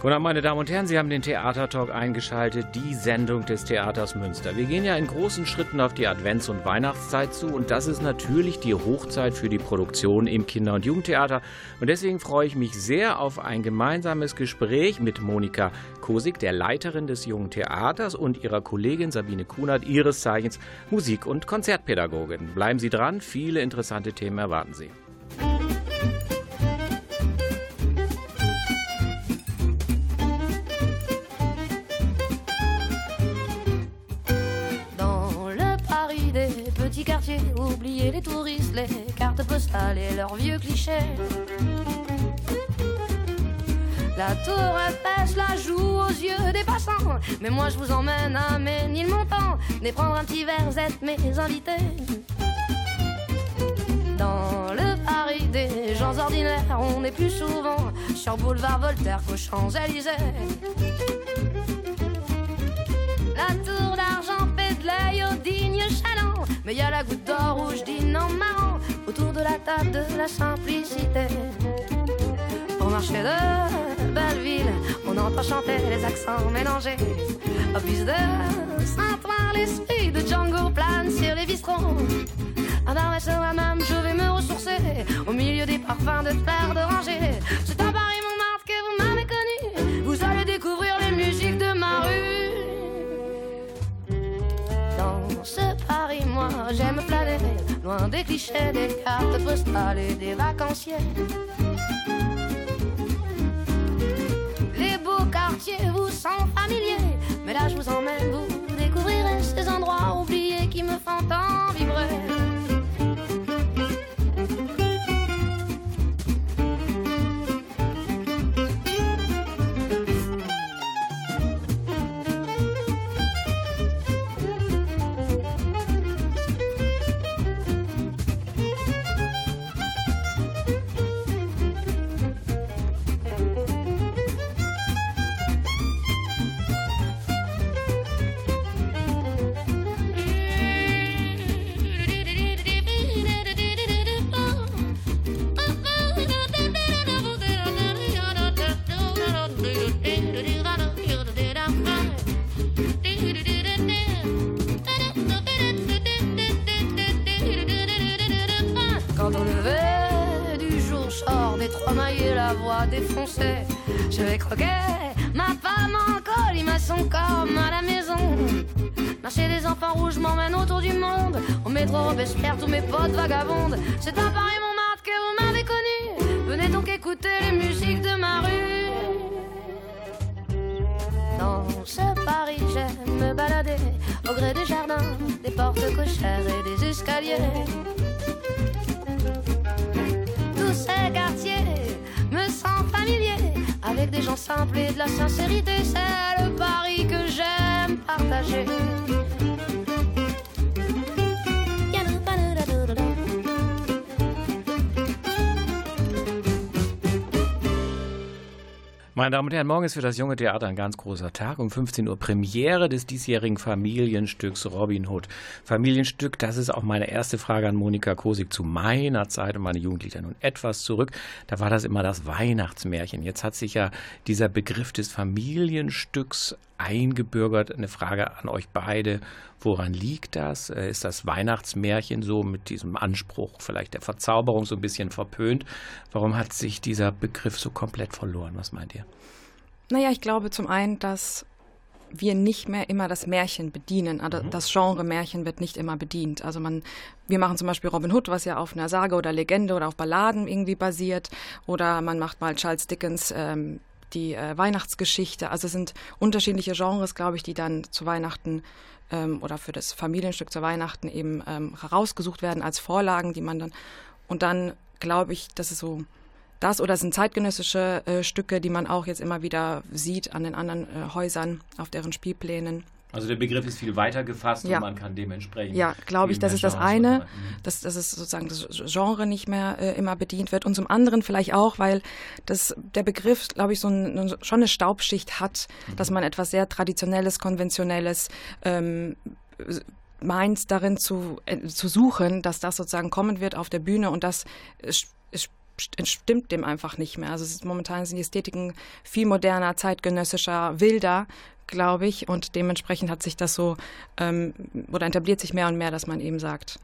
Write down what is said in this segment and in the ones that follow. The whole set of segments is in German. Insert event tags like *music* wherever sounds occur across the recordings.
Guten Abend, meine Damen und Herren, Sie haben den Theatertalk eingeschaltet, die Sendung des Theaters Münster. Wir gehen ja in großen Schritten auf die Advents- und Weihnachtszeit zu und das ist natürlich die Hochzeit für die Produktion im Kinder- und Jugendtheater. Und deswegen freue ich mich sehr auf ein gemeinsames Gespräch mit Monika Kosig, der Leiterin des Jungen Theaters, und ihrer Kollegin Sabine Kunert, ihres Zeichens Musik- und Konzertpädagogin. Bleiben Sie dran, viele interessante Themen erwarten Sie. Postales et leurs vieux clichés. La tour Eiffel la joue aux yeux des passants. Mais moi je vous emmène à Ménilmontant. Venez prendre un petit verre, êtes mes invités. Dans le Paris des gens ordinaires, on est plus souvent sur boulevard Voltaire qu'aux Champs-Élysées. La tour d'argent fait de l'œil au digne chaland. Mais y a la goutte d'or rouge dîne en marrant de la table de la simplicité. Au marché de Belleville, on entend chanter les accents mélangés. Au bus de Saint-Ouen, l'esprit de Django plane sur les bistrons. À la même, je vais me ressourcer au milieu des parfums de fleurs d'oranger. C'est à Paris, Montmartre que vous m'avez connu. Vous allez découvrir les musiques de ma rue. Dans ce Paris, moi j'aime planer, des clichés, des cartes postales et des vacanciers. Les beaux quartiers vous sont familiers, mais là je vous emmène, vous découvrirez ces endroits oubliés qui me font tant vibrer. Je vais croquer ma femme en col, il m'a son corps à la maison. Marcher des enfants rouges m'emmène autour du monde. Au métro Robespierre, tous mes potes vagabondes. C'est à Paris Montmartre que vous m'avez connu. Venez donc écouter les musiques de ma rue. Dans ce Paris, j'aime me balader au gré des jardins, des portes cochères et des escaliers. Tous ces quartiers me sentent familiers avec des gens simples et de la sincérité. C'est le pari que j'aime partager. Meine Damen und Herren, morgen ist für das junge Theater ein ganz großer Tag. Um 15 Uhr Premiere des diesjährigen Familienstücks Robin Hood. Familienstück, das ist auch meine erste Frage an Monika Kosig zu meiner Zeit und meine Jugendlicher nun etwas zurück. Da war das immer das Weihnachtsmärchen. Jetzt hat sich ja dieser Begriff des Familienstücks eingebürgert. Eine Frage an euch beide. Woran liegt das? Äh, ist das Weihnachtsmärchen so mit diesem Anspruch vielleicht der Verzauberung so ein bisschen verpönt? Warum hat sich dieser Begriff so komplett verloren? Was meint ihr? Naja, ich glaube zum einen, dass wir nicht mehr immer das Märchen bedienen. Also mhm. Das Genre Märchen wird nicht immer bedient. Also man, wir machen zum Beispiel Robin Hood, was ja auf einer Sage oder Legende oder auf Balladen irgendwie basiert. Oder man macht mal Charles Dickens ähm, die äh, Weihnachtsgeschichte. Also es sind unterschiedliche Genres, glaube ich, die dann zu Weihnachten ähm, oder für das Familienstück zu Weihnachten eben ähm, herausgesucht werden als Vorlagen, die man dann und dann glaube ich, dass es so das oder es sind zeitgenössische äh, Stücke, die man auch jetzt immer wieder sieht an den anderen äh, Häusern auf deren Spielplänen. Also der Begriff ist viel weiter gefasst ja. und man kann dementsprechend. Ja, glaube ich, das ist das eine, dass, dass es sozusagen das Genre nicht mehr äh, immer bedient wird. Und zum anderen vielleicht auch, weil das, der Begriff, glaube ich, so ein, schon eine Staubschicht hat, mhm. dass man etwas sehr Traditionelles, Konventionelles ähm, meint, darin zu, äh, zu suchen, dass das sozusagen kommen wird auf der Bühne und das ist entstimmt dem einfach nicht mehr. Also momentan sind die Ästhetiken viel moderner, zeitgenössischer, wilder, glaube ich. Und dementsprechend hat sich das so ähm, oder etabliert sich mehr und mehr, dass man eben sagt,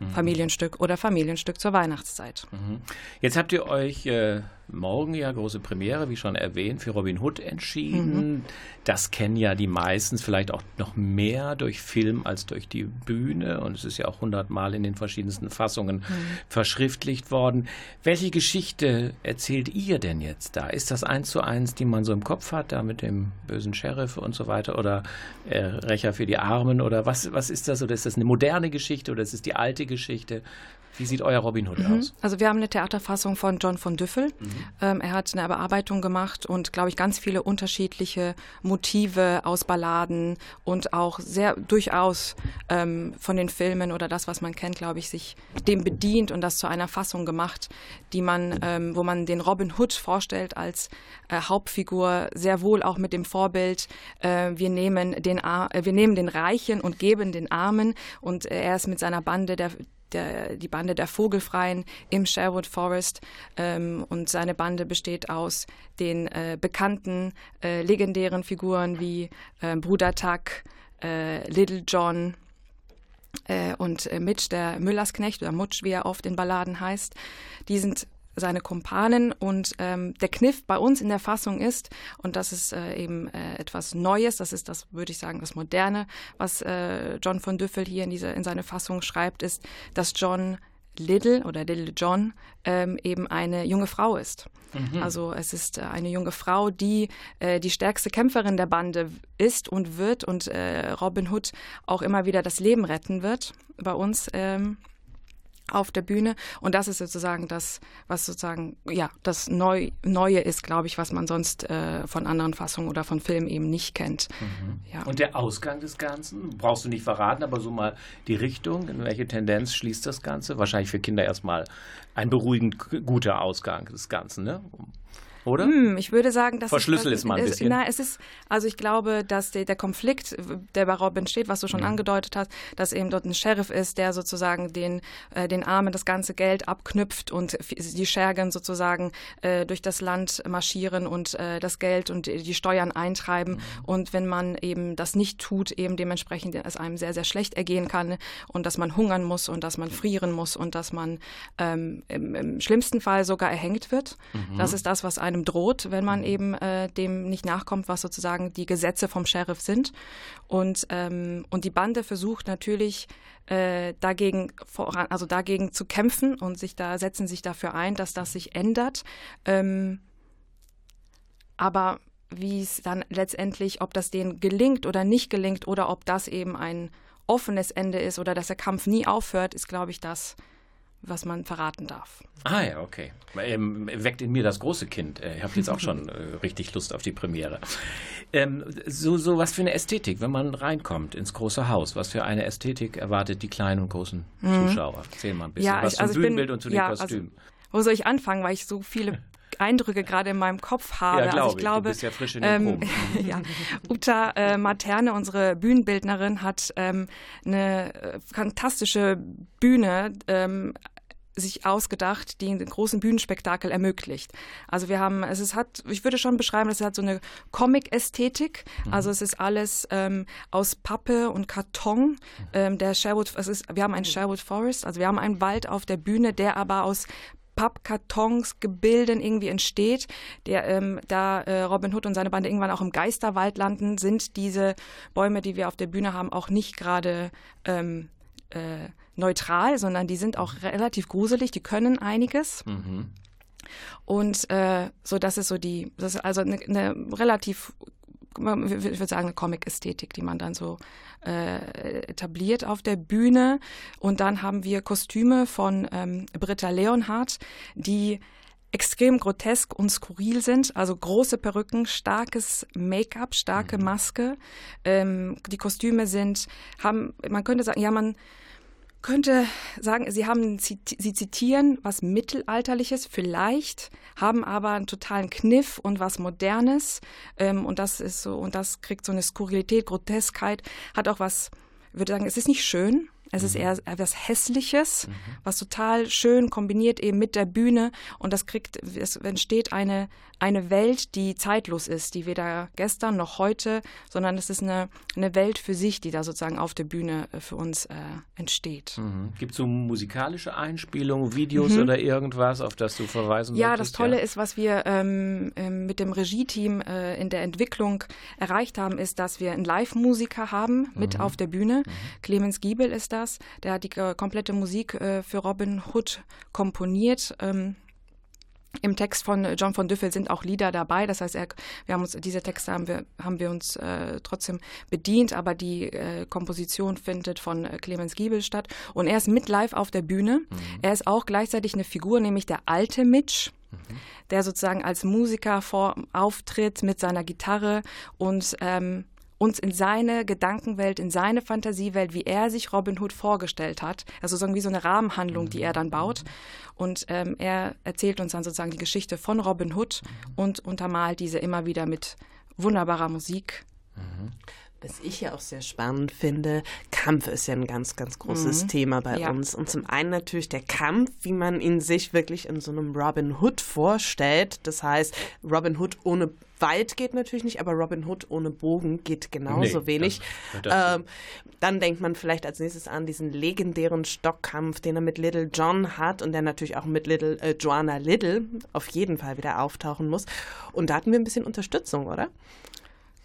mhm. Familienstück oder Familienstück zur Weihnachtszeit. Mhm. Jetzt habt ihr euch äh, morgen ja große Premiere, wie schon erwähnt, für Robin Hood entschieden. Mhm. Das kennen ja die meistens vielleicht auch noch mehr durch Film als durch die Bühne. Und es ist ja auch hundertmal in den verschiedensten Fassungen mhm. verschriftlicht worden. Welche Geschichte erzählt ihr denn jetzt da? Ist das eins zu eins, die man so im Kopf hat, da mit dem bösen Sheriff und so weiter? Oder äh, Rächer für die Armen? Oder was, was ist das? Oder ist das eine moderne Geschichte oder ist es die alte Geschichte? Wie sieht euer Robin Hood mhm. aus? Also wir haben eine Theaterfassung von John von Düffel. Mhm. Ähm, er hat eine Bearbeitung gemacht und, glaube ich, ganz viele unterschiedliche Motive aus Balladen und auch sehr durchaus ähm, von den Filmen oder das, was man kennt, glaube ich, sich dem bedient und das zu einer Fassung gemacht, die man, ähm, wo man den Robin Hood vorstellt als äh, Hauptfigur, sehr wohl auch mit dem Vorbild, äh, wir nehmen den, Ar äh, wir nehmen den Reichen und geben den Armen und äh, er ist mit seiner Bande der der, die Bande der Vogelfreien im Sherwood Forest. Ähm, und seine Bande besteht aus den äh, bekannten, äh, legendären Figuren wie äh, Bruder Tuck, äh, Little John, äh, und äh, Mitch, der Müllersknecht oder Mutsch, wie er oft in Balladen heißt, die sind seine Kumpanen. Und ähm, der Kniff bei uns in der Fassung ist, und das ist äh, eben äh, etwas Neues, das ist das, würde ich sagen, das Moderne, was äh, John von Düffel hier in, diese, in seine Fassung schreibt, ist, dass John Little oder Little John ähm, eben eine junge Frau ist. Mhm. Also es ist äh, eine junge Frau, die äh, die stärkste Kämpferin der Bande ist und wird und äh, Robin Hood auch immer wieder das Leben retten wird bei uns. Ähm, auf der Bühne. Und das ist sozusagen das, was sozusagen, ja, das Neu Neue ist, glaube ich, was man sonst äh, von anderen Fassungen oder von Filmen eben nicht kennt. Mhm. Ja. Und der Ausgang des Ganzen, brauchst du nicht verraten, aber so mal die Richtung, in welche Tendenz schließt das Ganze? Wahrscheinlich für Kinder erstmal ein beruhigend guter Ausgang des Ganzen, ne? Oder? Hm, ich würde sagen, dass Verschlüssel ist mal ein bisschen. Na, es ist, also ich glaube, dass der, der Konflikt, der bei Robin steht, was du schon mhm. angedeutet hast, dass eben dort ein Sheriff ist, der sozusagen den, äh, den Armen das ganze Geld abknüpft und die Schergen sozusagen äh, durch das Land marschieren und äh, das Geld und die Steuern eintreiben. Mhm. Und wenn man eben das nicht tut, eben dementsprechend es einem sehr, sehr schlecht ergehen kann und dass man hungern muss und dass man frieren muss und dass man ähm, im, im schlimmsten Fall sogar erhängt wird. Mhm. Das ist das, was einem einem droht, wenn man eben äh, dem nicht nachkommt, was sozusagen die Gesetze vom Sheriff sind. Und, ähm, und die Bande versucht natürlich äh, dagegen voran, also dagegen zu kämpfen und sich da setzen sich dafür ein, dass das sich ändert. Ähm, aber wie es dann letztendlich, ob das denen gelingt oder nicht gelingt oder ob das eben ein offenes Ende ist oder dass der Kampf nie aufhört, ist, glaube ich, das, was man verraten darf. Ah ja, okay. Ähm, weckt in mir das große Kind. Äh, ich habe jetzt auch schon äh, richtig Lust auf die Premiere. Ähm, so, so was für eine Ästhetik, wenn man reinkommt ins große Haus. Was für eine Ästhetik erwartet die kleinen und großen mhm. Zuschauer? Erzähl mal ein bisschen ja, was ich, also zum Bühnenbild bin, und zu den ja, also Kostümen. Also, wo soll ich anfangen, weil ich so viele *laughs* Eindrücke gerade in meinem Kopf habe. Ja, glaub also ich, glaube, du bist ja frisch in den ähm, *laughs* ja, Uta äh, Materne, unsere Bühnenbildnerin, hat ähm, eine äh, fantastische Bühne ähm, sich ausgedacht, die einen großen Bühnenspektakel ermöglicht. Also wir haben, es ist, hat, ich würde schon beschreiben, es hat so eine Comic-Ästhetik. Mhm. Also es ist alles ähm, aus Pappe und Karton. Mhm. Ähm, der Sherwood, es ist, wir haben einen Sherwood Forest, also wir haben einen Wald auf der Bühne, der aber aus Pappkartons, Gebilden irgendwie entsteht. Der, ähm, da äh, Robin Hood und seine Bande irgendwann auch im Geisterwald landen, sind diese Bäume, die wir auf der Bühne haben, auch nicht gerade ähm, äh, neutral, sondern die sind auch relativ gruselig, die können einiges. Mhm. Und äh, so, das ist so die, das ist also eine, eine relativ, ich würde sagen, eine Comic-Ästhetik, die man dann so äh, etabliert auf der Bühne. Und dann haben wir Kostüme von ähm, Britta Leonhardt, die extrem grotesk und skurril sind. Also große Perücken, starkes Make-up, starke mhm. Maske. Ähm, die Kostüme sind, haben, man könnte sagen, ja, man könnte sagen, sie haben, sie zitieren was Mittelalterliches vielleicht, haben aber einen totalen Kniff und was Modernes. Ähm, und das ist so, und das kriegt so eine Skurrilität, Groteskheit, hat auch was, würde sagen, es ist nicht schön, es ist mhm. eher etwas Hässliches, mhm. was total schön kombiniert eben mit der Bühne und das kriegt, es entsteht eine, eine Welt, die zeitlos ist, die weder gestern noch heute, sondern es ist eine, eine Welt für sich, die da sozusagen auf der Bühne äh, für uns äh, entsteht. Mhm. Gibt es so musikalische Einspielungen, Videos mhm. oder irgendwas, auf das du verweisen Ja, möchtest? das Tolle ja. ist, was wir ähm, ähm, mit dem Regie-Team äh, in der Entwicklung erreicht haben, ist, dass wir einen Live-Musiker haben mit mhm. auf der Bühne. Mhm. Clemens Giebel ist das, der hat die äh, komplette Musik äh, für Robin Hood komponiert. Ähm, im Text von John von Düffel sind auch Lieder dabei. Das heißt, er, wir haben uns diese Texte haben wir haben wir uns äh, trotzdem bedient, aber die äh, Komposition findet von äh, Clemens Giebel statt und er ist mit live auf der Bühne. Mhm. Er ist auch gleichzeitig eine Figur, nämlich der alte Mitch. Mhm. Der sozusagen als Musiker vor, auftritt mit seiner Gitarre und ähm, uns in seine Gedankenwelt, in seine Fantasiewelt, wie er sich Robin Hood vorgestellt hat. Also so wie so eine Rahmenhandlung, die er dann baut. Und ähm, er erzählt uns dann sozusagen die Geschichte von Robin Hood und untermalt diese immer wieder mit wunderbarer Musik. Mhm. Was ich ja auch sehr spannend finde, Kampf ist ja ein ganz, ganz großes mhm. Thema bei ja. uns. Und zum einen natürlich der Kampf, wie man ihn sich wirklich in so einem Robin Hood vorstellt. Das heißt, Robin Hood ohne Wald geht natürlich nicht, aber Robin Hood ohne Bogen geht genauso nee, wenig. Das, das ähm, dann denkt man vielleicht als nächstes an diesen legendären Stockkampf, den er mit Little John hat und der natürlich auch mit Little äh, Joanna Little auf jeden Fall wieder auftauchen muss. Und da hatten wir ein bisschen Unterstützung, oder?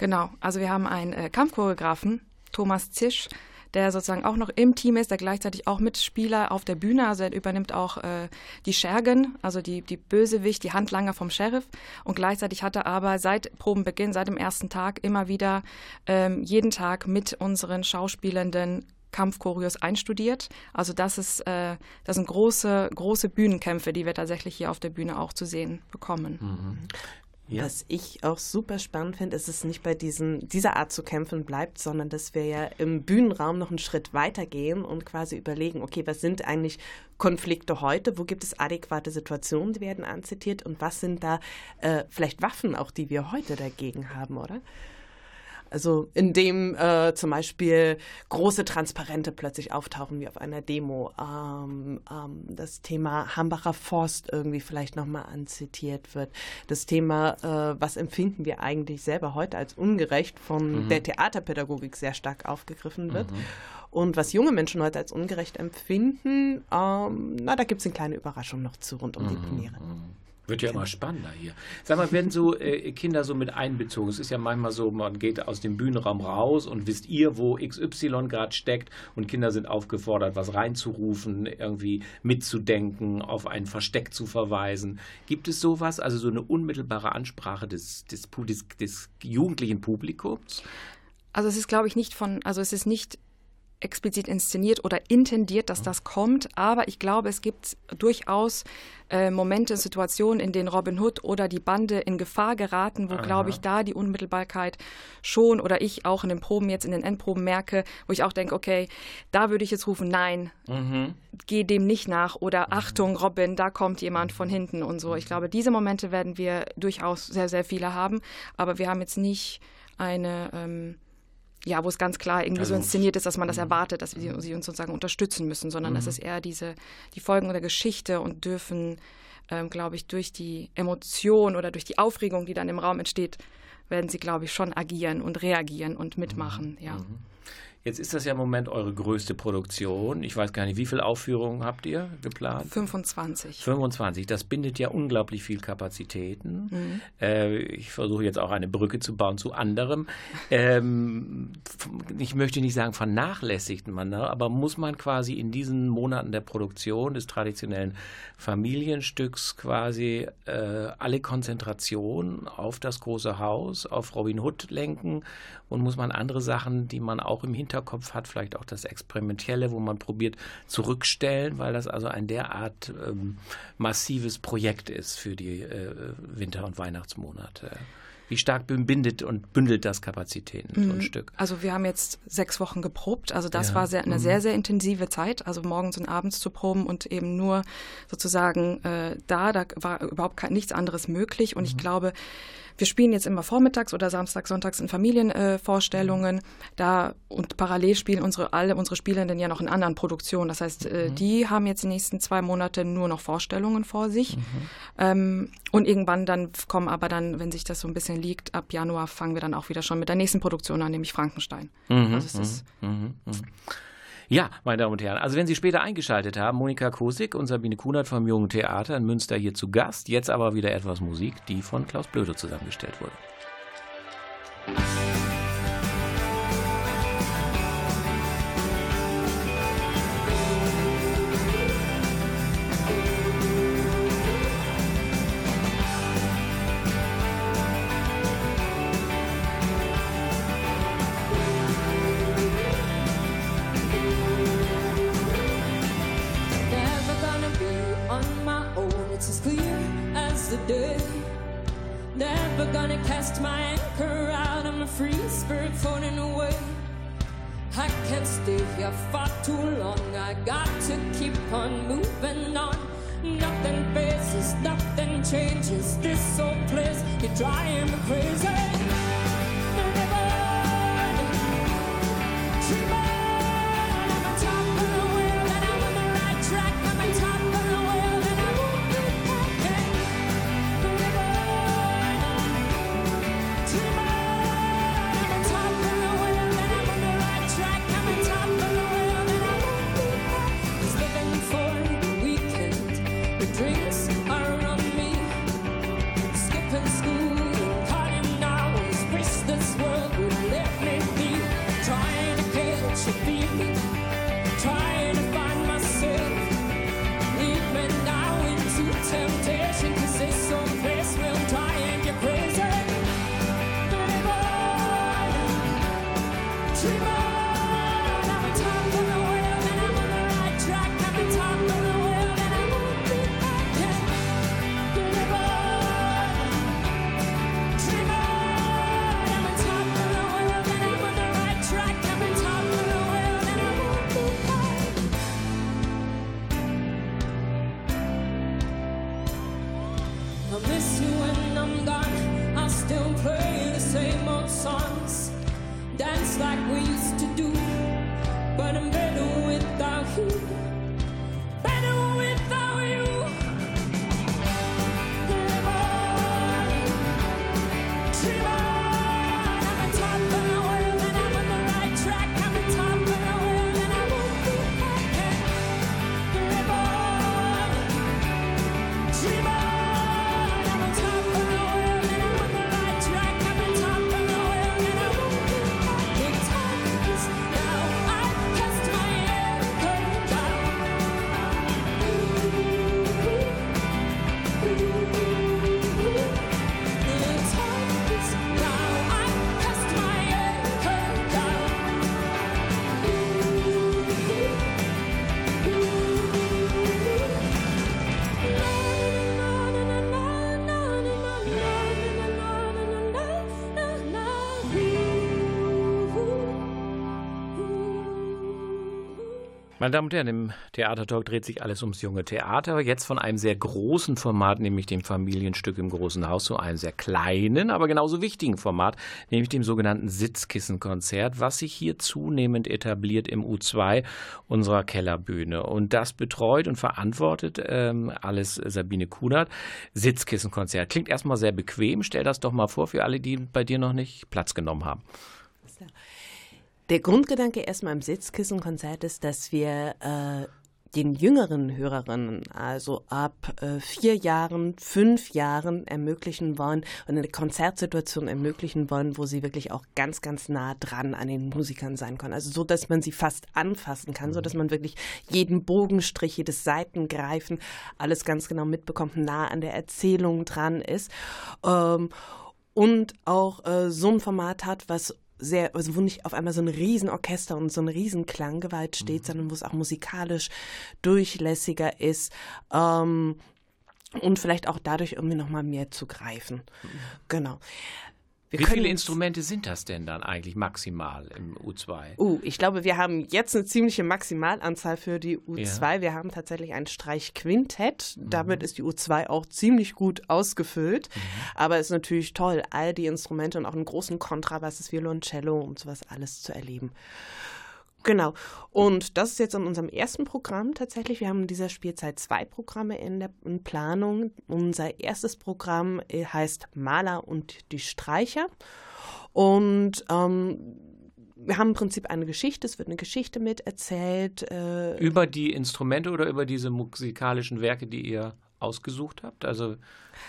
Genau, also wir haben einen äh, Kampfchoreografen, Thomas Zisch, der sozusagen auch noch im Team ist, der gleichzeitig auch Mitspieler auf der Bühne, also er übernimmt auch äh, die Schergen, also die, die Bösewicht, die Handlanger vom Sheriff und gleichzeitig hat er aber seit Probenbeginn, seit dem ersten Tag immer wieder ähm, jeden Tag mit unseren Schauspielenden Kampfchoreos einstudiert. Also das ist, äh, das sind große, große Bühnenkämpfe, die wir tatsächlich hier auf der Bühne auch zu sehen bekommen. Mhm. Ja. Was ich auch super spannend finde, ist es nicht bei diesen, dieser Art zu kämpfen bleibt, sondern dass wir ja im Bühnenraum noch einen Schritt weitergehen und quasi überlegen, okay, was sind eigentlich Konflikte heute? Wo gibt es adäquate Situationen, die werden anzitiert? Und was sind da äh, vielleicht Waffen auch, die wir heute dagegen haben, oder? Also indem äh, zum Beispiel große Transparente plötzlich auftauchen wie auf einer Demo, ähm, ähm, das Thema Hambacher Forst irgendwie vielleicht nochmal anzitiert wird, das Thema, äh, was empfinden wir eigentlich selber heute als ungerecht von mhm. der Theaterpädagogik sehr stark aufgegriffen wird. Mhm. Und was junge Menschen heute als ungerecht empfinden, ähm, na, da gibt es eine kleine Überraschung noch zu rund um mhm. die Premiere. Wird ja immer spannender hier. Sag mal, werden so äh, Kinder so mit einbezogen? Es ist ja manchmal so, man geht aus dem Bühnenraum raus und wisst ihr, wo XY gerade steckt und Kinder sind aufgefordert, was reinzurufen, irgendwie mitzudenken, auf ein Versteck zu verweisen. Gibt es sowas, also so eine unmittelbare Ansprache des, des, des, des jugendlichen Publikums? Also es ist, glaube ich, nicht von, also es ist nicht explizit inszeniert oder intendiert, dass das kommt, aber ich glaube, es gibt durchaus äh, Momente, Situationen, in denen Robin Hood oder die Bande in Gefahr geraten, wo, glaube ich, da die Unmittelbarkeit schon oder ich auch in den Proben jetzt in den Endproben merke, wo ich auch denke, okay, da würde ich jetzt rufen, nein, mhm. geh dem nicht nach oder mhm. Achtung, Robin, da kommt jemand von hinten und so. Ich glaube, diese Momente werden wir durchaus sehr, sehr viele haben, aber wir haben jetzt nicht eine ähm, ja, wo es ganz klar irgendwie also, so inszeniert ist, dass man das mhm. erwartet, dass wir sie uns sozusagen unterstützen müssen, sondern mhm. das ist eher diese, die Folgen der Geschichte und dürfen, ähm, glaube ich, durch die Emotion oder durch die Aufregung, die dann im Raum entsteht, werden sie, glaube ich, schon agieren und reagieren und mitmachen, mhm. ja. Mhm. Jetzt ist das ja im Moment eure größte Produktion. Ich weiß gar nicht, wie viele Aufführungen habt ihr geplant? 25. 25. Das bindet ja unglaublich viel Kapazitäten. Mhm. Äh, ich versuche jetzt auch eine Brücke zu bauen zu anderem. Ähm, ich möchte nicht sagen, vernachlässigt man, ne? aber muss man quasi in diesen Monaten der Produktion des traditionellen Familienstücks quasi äh, alle Konzentration auf das große Haus, auf Robin Hood lenken und muss man andere Sachen, die man auch im Hintergrund Hinterkopf hat, vielleicht auch das Experimentelle, wo man probiert zurückstellen, weil das also ein derart ähm, massives Projekt ist für die äh, Winter- und Weihnachtsmonate. Wie stark bindet und bündelt das Kapazitäten, so ein mhm. Stück? Also wir haben jetzt sechs Wochen geprobt. Also das ja. war sehr, eine mhm. sehr, sehr intensive Zeit. Also morgens und abends zu proben und eben nur sozusagen äh, da, da war überhaupt kein, nichts anderes möglich. Und mhm. ich glaube, wir spielen jetzt immer vormittags oder samstags, sonntags in Familienvorstellungen. Äh, da und parallel spielen unsere alle unsere Spielenden ja noch in anderen Produktionen. Das heißt, äh, mhm. die haben jetzt die nächsten zwei Monate nur noch Vorstellungen vor sich. Mhm. Ähm, und irgendwann dann kommen aber dann, wenn sich das so ein bisschen liegt, ab Januar fangen wir dann auch wieder schon mit der nächsten Produktion an, nämlich Frankenstein. Mhm. Also es ist mhm. Mhm. Ja, meine Damen und Herren, also wenn Sie später eingeschaltet haben, Monika Kosig und Sabine Kunert vom Jungen Theater in Münster hier zu Gast. Jetzt aber wieder etwas Musik, die von Klaus Blöde zusammengestellt wurde. Meine Damen und Herren, im Theatertalk dreht sich alles ums junge Theater. Jetzt von einem sehr großen Format, nämlich dem Familienstück im großen Haus, zu einem sehr kleinen, aber genauso wichtigen Format, nämlich dem sogenannten Sitzkissenkonzert, was sich hier zunehmend etabliert im U2 unserer Kellerbühne. Und das betreut und verantwortet ähm, alles Sabine Kunert. Sitzkissenkonzert. Klingt erstmal sehr bequem. Stell das doch mal vor für alle, die bei dir noch nicht Platz genommen haben. Der Grundgedanke erstmal im Sitzkissenkonzert ist, dass wir äh, den jüngeren Hörerinnen, also ab äh, vier Jahren, fünf Jahren ermöglichen wollen und eine Konzertsituation ermöglichen wollen, wo sie wirklich auch ganz, ganz nah dran an den Musikern sein können. Also so, dass man sie fast anfassen kann, so dass man wirklich jeden Bogenstrich, jedes Seitengreifen, alles ganz genau mitbekommt, nah an der Erzählung dran ist. Ähm, und auch äh, so ein Format hat, was sehr, also wo nicht auf einmal so ein Riesenorchester und so eine Riesenklanggewalt steht, mhm. sondern wo es auch musikalisch durchlässiger ist. Ähm, und vielleicht auch dadurch irgendwie nochmal mehr zu greifen. Mhm. Genau. Wir Wie viele Instrumente sind das denn dann eigentlich maximal im U2? Uh, ich glaube, wir haben jetzt eine ziemliche Maximalanzahl für die U2. Ja. Wir haben tatsächlich ein Streichquintett. Mhm. Damit ist die U2 auch ziemlich gut ausgefüllt. Mhm. Aber es ist natürlich toll, all die Instrumente und auch einen großen Kontrabass, das Violoncello und sowas alles zu erleben. Genau. Und das ist jetzt in unserem ersten Programm tatsächlich. Wir haben in dieser Spielzeit zwei Programme in der in Planung. Unser erstes Programm äh, heißt Maler und die Streicher. Und ähm, wir haben im Prinzip eine Geschichte, es wird eine Geschichte mit erzählt. Äh über die Instrumente oder über diese musikalischen Werke, die ihr ausgesucht habt? Also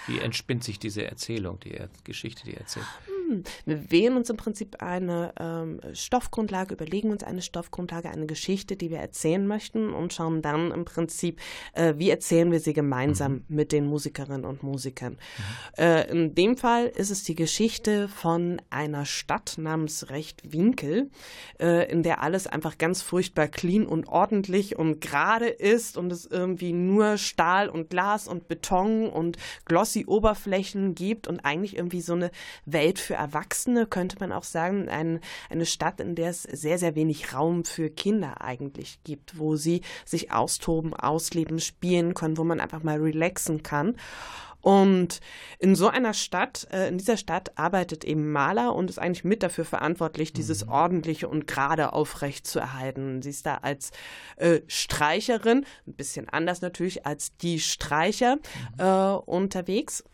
wie entspinnt sich diese Erzählung, die Geschichte, die ihr erzählt? Hm, wir wählen uns im Prinzip eine ähm, Stoffgrundlage, überlegen uns eine Stoffgrundlage, eine Geschichte, die wir erzählen möchten und schauen dann im Prinzip, äh, wie erzählen wir sie gemeinsam mhm. mit den Musikerinnen und Musikern. Mhm. Äh, in dem Fall ist es die Geschichte von einer Stadt namens Rechtwinkel, äh, in der alles einfach ganz furchtbar clean und ordentlich und gerade ist und es irgendwie nur Stahl und Glas und Beton und glossy Oberflächen gibt und eigentlich irgendwie so eine Welt für Erwachsene, könnte man auch sagen, ein, eine Stadt, in der es sehr, sehr wenig Raum für Kinder eigentlich gibt, wo sie sich austoben, ausleben, spielen können, wo man einfach mal relaxen kann. Und in so einer Stadt, äh, in dieser Stadt arbeitet eben Maler und ist eigentlich mit dafür verantwortlich, dieses mhm. ordentliche und gerade aufrecht zu erhalten. Sie ist da als äh, Streicherin, ein bisschen anders natürlich als die Streicher, mhm. äh, unterwegs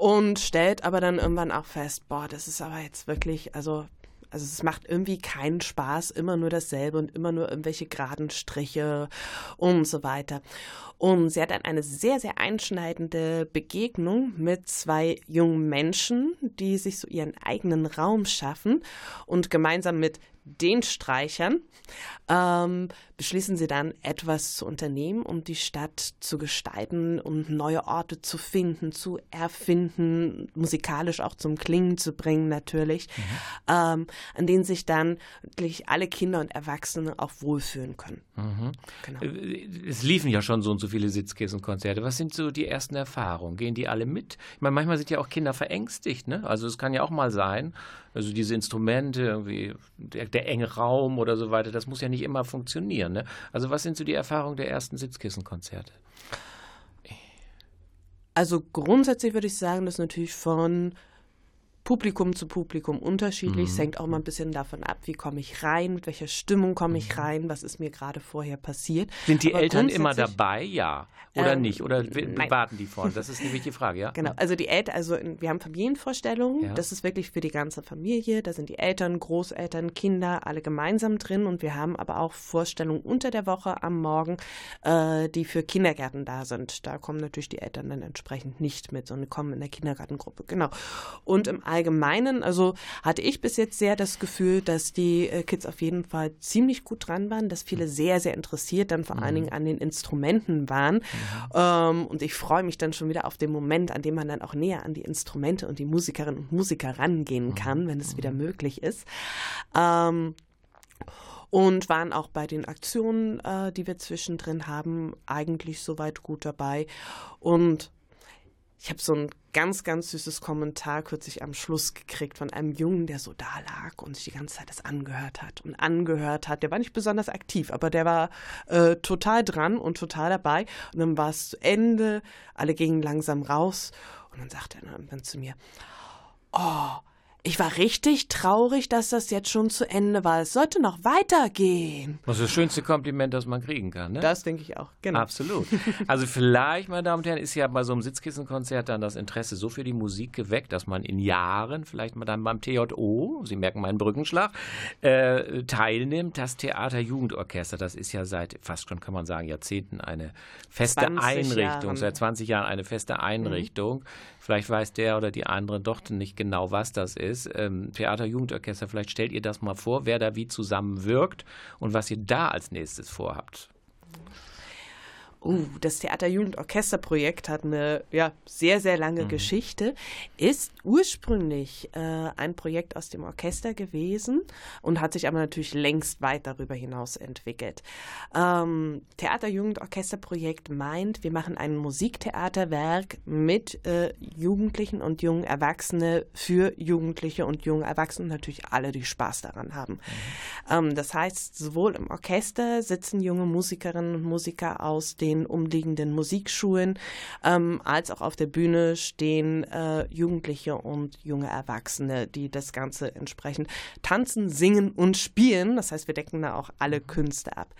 und stellt aber dann irgendwann auch fest, boah, das ist aber jetzt wirklich, also also es macht irgendwie keinen Spaß, immer nur dasselbe und immer nur irgendwelche geraden Striche und so weiter. Und sie hat dann eine sehr, sehr einschneidende Begegnung mit zwei jungen Menschen, die sich so ihren eigenen Raum schaffen und gemeinsam mit den Streichern ähm, beschließen sie dann, etwas zu unternehmen, um die Stadt zu gestalten und neue Orte zu finden, zu erfinden, musikalisch auch zum Klingen zu bringen natürlich, mhm. ähm, an denen sich dann wirklich alle Kinder und Erwachsene auch wohlfühlen können. Mhm. Genau. Äh, es liefen ja schon so und so viele Sitzkissenkonzerte. Was sind so die ersten Erfahrungen? Gehen die alle mit? Ich meine, manchmal sind ja auch Kinder verängstigt. Ne? Also es kann ja auch mal sein, also diese Instrumente, irgendwie der, der enge Raum oder so weiter, das muss ja nicht immer funktionieren. Ne? Also was sind so die Erfahrungen der ersten Sitzkissenkonzerte? Also grundsätzlich würde ich sagen, dass natürlich von Publikum zu Publikum unterschiedlich. Mhm. Es hängt auch mal ein bisschen davon ab, wie komme ich rein, mit welcher Stimmung komme ich mhm. rein, was ist mir gerade vorher passiert. Sind die Aber Eltern immer dabei? Ja. Oder ähm, nicht? Oder nein. warten die vorne? Das ist eine wichtige Frage, ja? *laughs* Genau. Also die Eltern, also wir haben Familienvorstellungen. Ja. Das ist wirklich für die ganze Familie. Da sind die Eltern, Großeltern, Kinder alle gemeinsam drin. Und wir haben aber auch Vorstellungen unter der Woche am Morgen, äh, die für Kindergärten da sind. Da kommen natürlich die Eltern dann entsprechend nicht mit, sondern kommen in der Kindergartengruppe. Genau. Und im Allgemeinen, also hatte ich bis jetzt sehr das Gefühl, dass die äh, Kids auf jeden Fall ziemlich gut dran waren, dass viele sehr, sehr interessiert dann vor mhm. allen Dingen an den Instrumenten waren. Mhm. Ähm, und ich freue mich dann schon wieder auf den Moment, an dem man dann auch näher an die Instrumente und die Musikerinnen und Musiker rangehen mhm. kann, wenn es wieder möglich ist. Ähm, und waren auch bei den Aktionen, äh, die wir zwischendrin haben, eigentlich soweit gut dabei. Und ich habe so ein ganz, ganz süßes Kommentar kürzlich am Schluss gekriegt von einem Jungen, der so da lag und sich die ganze Zeit das angehört hat und angehört hat. Der war nicht besonders aktiv, aber der war äh, total dran und total dabei. Und dann war es zu Ende, alle gingen langsam raus und dann sagte er dann zu mir, oh, ich war richtig traurig, dass das jetzt schon zu Ende war. Es sollte noch weitergehen. Das ist das schönste Kompliment, das man kriegen kann, ne? Das denke ich auch, genau. Absolut. Also vielleicht, meine Damen und Herren, ist ja bei so einem Sitzkissenkonzert dann das Interesse so für die Musik geweckt, dass man in Jahren, vielleicht mal dann beim TJO, Sie merken meinen Brückenschlag, äh, teilnimmt. Das Theaterjugendorchester, das ist ja seit fast schon, kann man sagen, Jahrzehnten eine feste Einrichtung, Jahren. seit 20 Jahren eine feste Einrichtung. Mhm Vielleicht weiß der oder die andere doch nicht genau, was das ist. Ähm, Theater Jugendorchester, vielleicht stellt ihr das mal vor, wer da wie zusammenwirkt und was ihr da als nächstes vorhabt. Uh, das Theaterjugendorchesterprojekt hat eine ja, sehr, sehr lange mhm. Geschichte, ist ursprünglich äh, ein Projekt aus dem Orchester gewesen und hat sich aber natürlich längst weit darüber hinaus entwickelt. Ähm, Theaterjugendorchesterprojekt meint, wir machen ein Musiktheaterwerk mit äh, Jugendlichen und jungen Erwachsene für Jugendliche und junge Erwachsene und natürlich alle, die Spaß daran haben. Mhm. Ähm, das heißt, sowohl im Orchester sitzen junge Musikerinnen und Musiker aus den den umliegenden Musikschulen, ähm, als auch auf der Bühne stehen äh, Jugendliche und junge Erwachsene, die das Ganze entsprechend tanzen, singen und spielen. Das heißt, wir decken da auch alle Künste ab.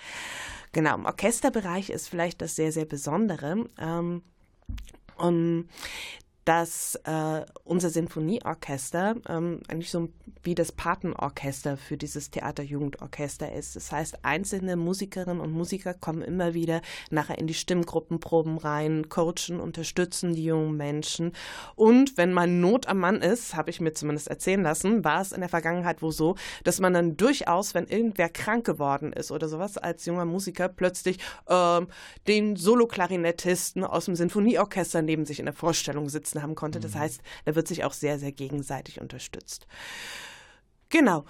Genau, im Orchesterbereich ist vielleicht das sehr, sehr Besondere. Ähm, um, dass äh, unser Sinfonieorchester ähm, eigentlich so wie das Patenorchester für dieses Theaterjugendorchester ist. Das heißt, einzelne Musikerinnen und Musiker kommen immer wieder nachher in die Stimmgruppenproben rein, coachen, unterstützen die jungen Menschen. Und wenn man Not am Mann ist, habe ich mir zumindest erzählen lassen, war es in der Vergangenheit wohl so, dass man dann durchaus, wenn irgendwer krank geworden ist oder sowas, als junger Musiker plötzlich ähm, den Soloklarinettisten aus dem Sinfonieorchester neben sich in der Vorstellung sitzen haben konnte. Das mhm. heißt, da wird sich auch sehr, sehr gegenseitig unterstützt. Genau.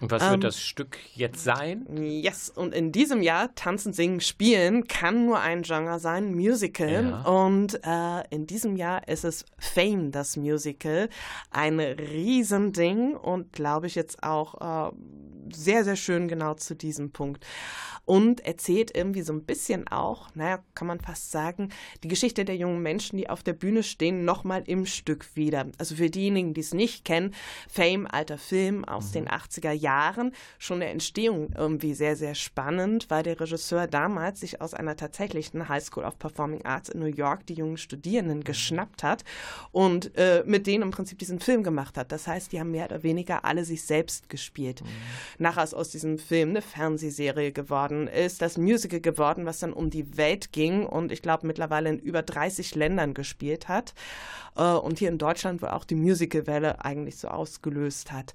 Und was wird ähm, das Stück jetzt sein? Yes, und in diesem Jahr Tanzen, Singen, Spielen kann nur ein Genre sein, Musical. Ja. Und äh, in diesem Jahr ist es Fame, das Musical. Ein Riesending und glaube ich jetzt auch äh, sehr, sehr schön genau zu diesem Punkt und erzählt irgendwie so ein bisschen auch, naja, kann man fast sagen, die Geschichte der jungen Menschen, die auf der Bühne stehen, nochmal im Stück wieder. Also für diejenigen, die es nicht kennen, Fame, alter Film aus mhm. den 80er Jahren, schon der Entstehung irgendwie sehr, sehr spannend, weil der Regisseur damals sich aus einer tatsächlichen High School of Performing Arts in New York die jungen Studierenden mhm. geschnappt hat und äh, mit denen im Prinzip diesen Film gemacht hat. Das heißt, die haben mehr oder weniger alle sich selbst gespielt. Mhm. Nachher aus diesem Film eine Fernsehserie geworden ist das Musical geworden, was dann um die Welt ging und ich glaube mittlerweile in über 30 Ländern gespielt hat äh, und hier in Deutschland wohl auch die Musicalwelle eigentlich so ausgelöst hat.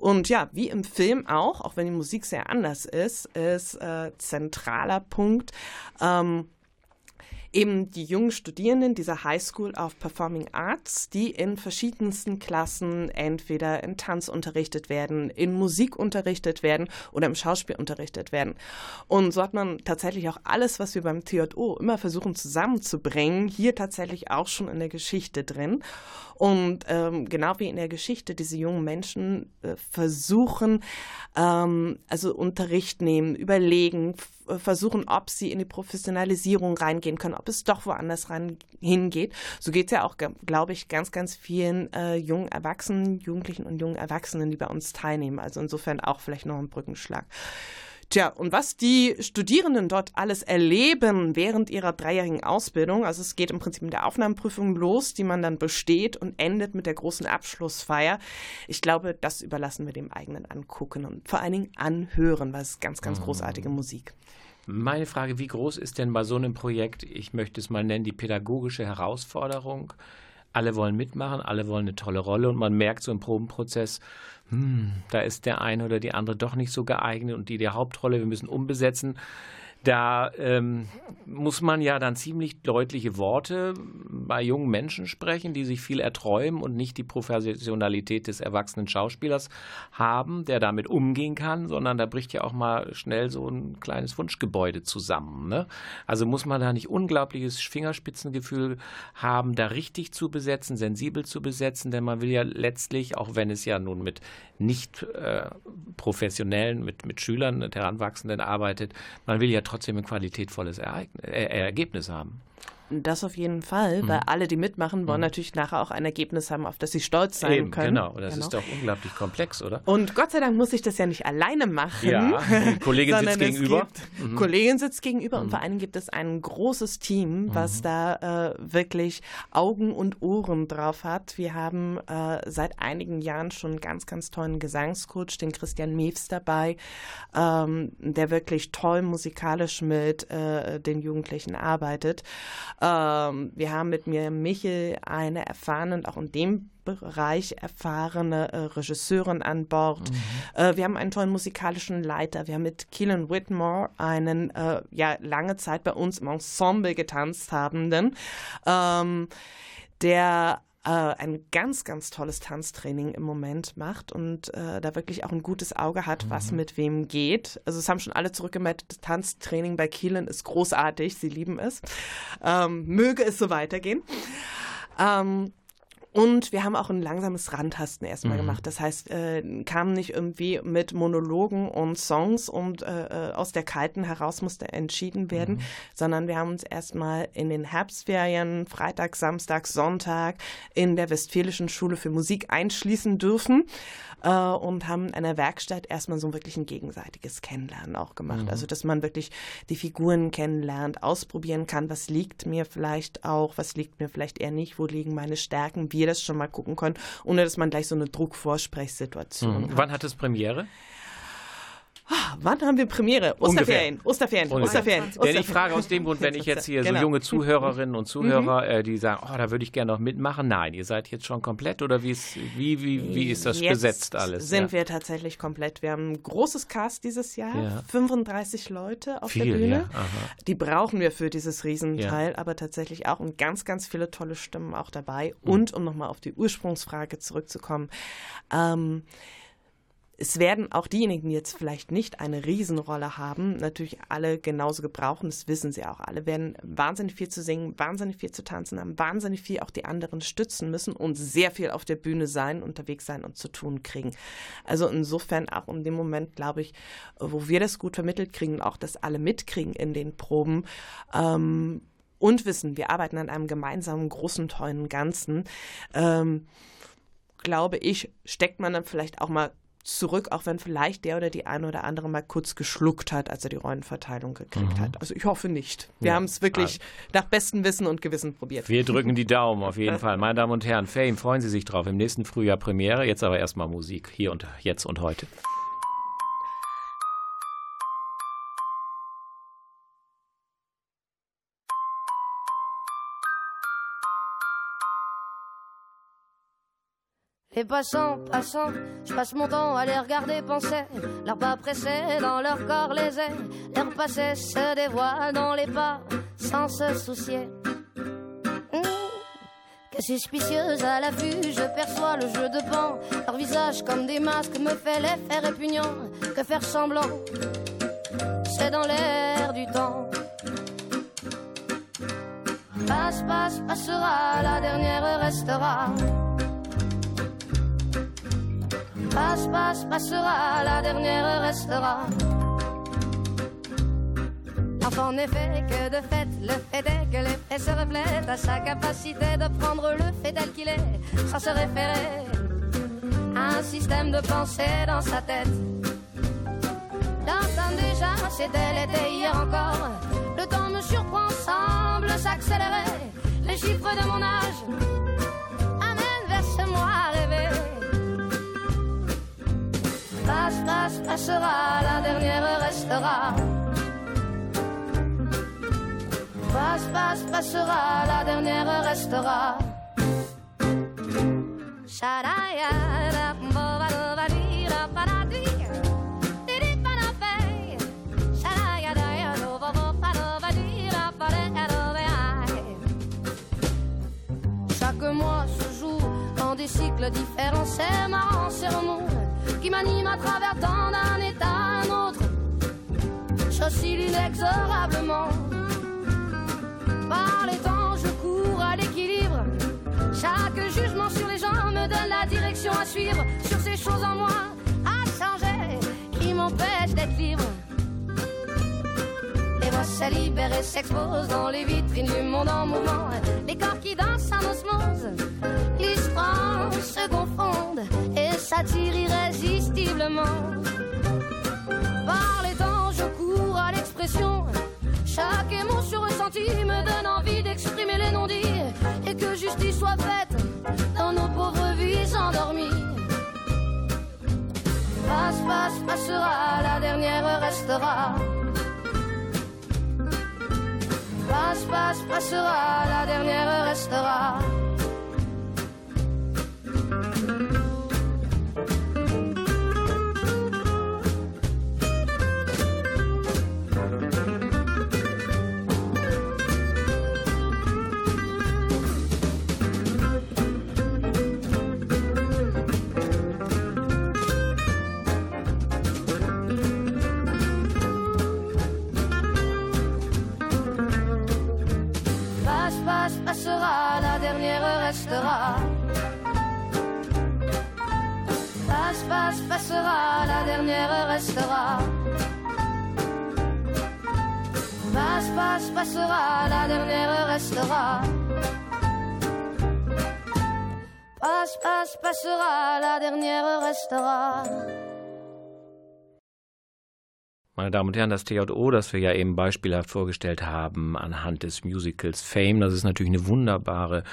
Und ja, wie im Film auch, auch wenn die Musik sehr anders ist, ist äh, zentraler Punkt. Ähm, eben die jungen Studierenden dieser High School of Performing Arts, die in verschiedensten Klassen entweder in Tanz unterrichtet werden, in Musik unterrichtet werden oder im Schauspiel unterrichtet werden. Und so hat man tatsächlich auch alles, was wir beim TJO immer versuchen zusammenzubringen, hier tatsächlich auch schon in der Geschichte drin. Und ähm, genau wie in der Geschichte, diese jungen Menschen äh, versuchen, ähm, also Unterricht nehmen, überlegen, versuchen, ob sie in die Professionalisierung reingehen können, ob es doch woanders rein, hingeht. So geht es ja auch, glaube ich, ganz, ganz vielen äh, jungen Erwachsenen, Jugendlichen und jungen Erwachsenen, die bei uns teilnehmen. Also insofern auch vielleicht noch ein Brückenschlag. Tja, und was die Studierenden dort alles erleben während ihrer dreijährigen Ausbildung, also es geht im Prinzip mit der Aufnahmeprüfung los, die man dann besteht und endet mit der großen Abschlussfeier. Ich glaube, das überlassen wir dem eigenen Angucken und vor allen Dingen anhören, weil es ist ganz, ganz mhm. großartige Musik. Meine Frage, wie groß ist denn bei so einem Projekt, ich möchte es mal nennen, die pädagogische Herausforderung? Alle wollen mitmachen, alle wollen eine tolle Rolle und man merkt so im Probenprozess, hm, da ist der eine oder die andere doch nicht so geeignet und die der Hauptrolle, wir müssen umbesetzen. Da ähm, muss man ja dann ziemlich deutliche Worte bei jungen Menschen sprechen, die sich viel erträumen und nicht die Professionalität des erwachsenen Schauspielers haben, der damit umgehen kann, sondern da bricht ja auch mal schnell so ein kleines Wunschgebäude zusammen. Ne? Also muss man da nicht unglaubliches Fingerspitzengefühl haben, da richtig zu besetzen, sensibel zu besetzen, denn man will ja letztlich, auch wenn es ja nun mit nicht äh, professionellen, mit, mit Schülern, mit Heranwachsenden arbeitet, man will ja trotzdem ein qualitätvolles Ereignis, äh, Ergebnis haben. Das auf jeden Fall, mhm. weil alle, die mitmachen, wollen mhm. natürlich nachher auch ein Ergebnis haben, auf das sie stolz sein Eben, können. Genau, das genau. ist doch unglaublich komplex, oder? Und Gott sei Dank muss ich das ja nicht alleine machen. Ja, die *laughs* Kollegin sitzt gegenüber. Mhm. Kollegin sitzt gegenüber und mhm. vor allem gibt es ein großes Team, was mhm. da äh, wirklich Augen und Ohren drauf hat. Wir haben äh, seit einigen Jahren schon einen ganz, ganz tollen Gesangscoach, den Christian Mews dabei, ähm, der wirklich toll musikalisch mit äh, den Jugendlichen arbeitet. Ähm, wir haben mit mir Michel eine erfahrene und auch in dem Bereich erfahrene äh, Regisseurin an Bord. Mhm. Äh, wir haben einen tollen musikalischen Leiter. Wir haben mit Keelan Whitmore einen äh, ja lange Zeit bei uns im Ensemble getanzt habenden, ähm, der äh, ein ganz, ganz tolles Tanztraining im Moment macht und äh, da wirklich auch ein gutes Auge hat, mhm. was mit wem geht. Also es haben schon alle zurückgemeldet, das Tanztraining bei Keelan ist großartig, sie lieben es. Ähm, möge es so weitergehen. Ähm, und wir haben auch ein langsames Rantasten erstmal mhm. gemacht. Das heißt, äh, kam nicht irgendwie mit Monologen und Songs und äh, äh, aus der Kalten heraus musste entschieden werden, mhm. sondern wir haben uns erstmal in den Herbstferien, Freitag, Samstag, Sonntag in der Westfälischen Schule für Musik einschließen dürfen äh, und haben in einer Werkstatt erstmal so wirklich ein gegenseitiges Kennenlernen auch gemacht. Mhm. Also, dass man wirklich die Figuren kennenlernt, ausprobieren kann, was liegt mir vielleicht auch, was liegt mir vielleicht eher nicht, wo liegen meine Stärken, wir das schon mal gucken können, ohne dass man gleich so eine Druckvorsprechsituation mhm. hat. Wann hat es Premiere? Ah, wann haben wir Premiere? Osterferien, Osterferien, Osterferien, Osterferien. Denn ich frage aus dem Grund, wenn ich jetzt hier genau. so junge Zuhörerinnen und Zuhörer, mhm. äh, die sagen, oh, da würde ich gerne noch mitmachen. Nein, ihr seid jetzt schon komplett oder wie ist, wie, wie, wie ist das jetzt besetzt alles? sind ja. wir tatsächlich komplett. Wir haben ein großes Cast dieses Jahr, ja. 35 Leute auf Viel, der Bühne. Ja. Die brauchen wir für dieses Riesenteil, aber tatsächlich auch und ganz, ganz viele tolle Stimmen auch dabei. Mhm. Und um nochmal auf die Ursprungsfrage zurückzukommen, ähm, es werden auch diejenigen, die jetzt vielleicht nicht eine Riesenrolle haben, natürlich alle genauso gebrauchen. Das wissen sie auch. Alle werden wahnsinnig viel zu singen, wahnsinnig viel zu tanzen haben, wahnsinnig viel auch die anderen stützen müssen und sehr viel auf der Bühne sein, unterwegs sein und zu tun kriegen. Also insofern auch in dem Moment, glaube ich, wo wir das gut vermittelt kriegen und auch das alle mitkriegen in den Proben, ähm, und wissen, wir arbeiten an einem gemeinsamen großen, tollen Ganzen, ähm, glaube ich, steckt man dann vielleicht auch mal zurück, auch wenn vielleicht der oder die eine oder andere mal kurz geschluckt hat, als er die Rollenverteilung gekriegt mhm. hat. Also ich hoffe nicht. Wir ja. haben es wirklich also. nach bestem Wissen und Gewissen probiert. Wir drücken die Daumen auf jeden Fall. Meine Damen und Herren, Fame, freuen Sie sich drauf. Im nächsten Frühjahr Premiere, jetzt aber erstmal Musik. Hier und jetzt und heute. Les passants, passants, je passe mon temps à les regarder penser. Leurs pas pressés dans leur corps les airs. L'air passé se dévoile dans les pas sans se soucier. Mmh. Que suspicieuse à la vue, je perçois le jeu de pan. Leur visage comme des masques me fait l'effet répugnant. Que faire semblant, c'est dans l'air du temps. Passe, passe, passera, la dernière restera. Passe, passe, passera, la dernière restera. En effet, que de fait, le fait est que l'effet se reflète à sa capacité de prendre le fait tel qu'il est, sans se référer à un système de pensée dans sa tête. Dans déjà, c'était l'été hier encore. Le temps me surprend, semble s'accélérer. Les chiffres de mon âge passe, passe, passera, la dernière restera. Passe, passe, passera, la dernière restera. Chaque mois se joue dans des cycles différents, c'est marrant, c'est nous qui m'anime à travers tant d'un état à un autre. J'oscille inexorablement. Par les temps, je cours à l'équilibre. Chaque jugement sur les gens me donne la direction à suivre. Sur ces choses en moi à changer qui m'empêchent d'être libre. Les voix se libèrent et s'exposent dans les vitrines du monde en mouvement. Les corps qui dansent en osmose, l'histoire se confondent et s'attirent irrésistiblement. Par les temps, je cours à l'expression. Chaque émotion ressentie me donne envie d'exprimer les non-dits et que justice soit faite dans nos pauvres vies endormies. Passe, passe, passera, la dernière restera. Passe, passe, passera, la dernière restera. Passe, passera, la dernière restera. Passe, passe, passera, la dernière restera. Passe, passe, passera, la dernière restera. Meine Damen und Herren, das TJO, das wir ja eben beispielhaft vorgestellt haben anhand des Musicals Fame, das ist natürlich eine wunderbare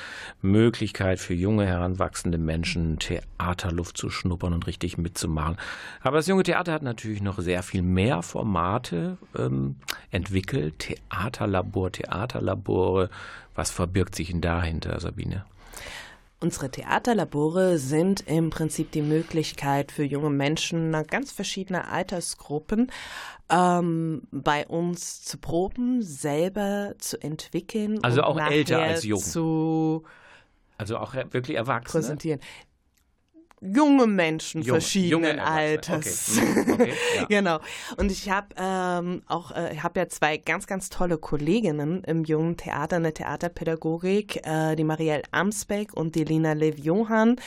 Möglichkeit für junge, heranwachsende Menschen, Theaterluft zu schnuppern und richtig mitzumachen. Aber das junge Theater hat natürlich noch sehr viel mehr Formate ähm, entwickelt. Theaterlabor, Theaterlabore. Was verbirgt sich denn dahinter, Sabine? Unsere Theaterlabore sind im Prinzip die Möglichkeit für junge Menschen ganz verschiedener Altersgruppen ähm, bei uns zu proben, selber zu entwickeln. Also auch älter als jung. Zu also auch wirklich Erwachsene. Präsentieren junge Menschen junge, verschiedenen junge Alters. Okay. Mhm, okay, ja. *laughs* genau. Und ich habe ähm, auch, äh, ich habe ja zwei ganz, ganz tolle Kolleginnen im jungen Theater, eine Theaterpädagogik, äh, die Marielle Amsbeck und die Lina Lev-Johann,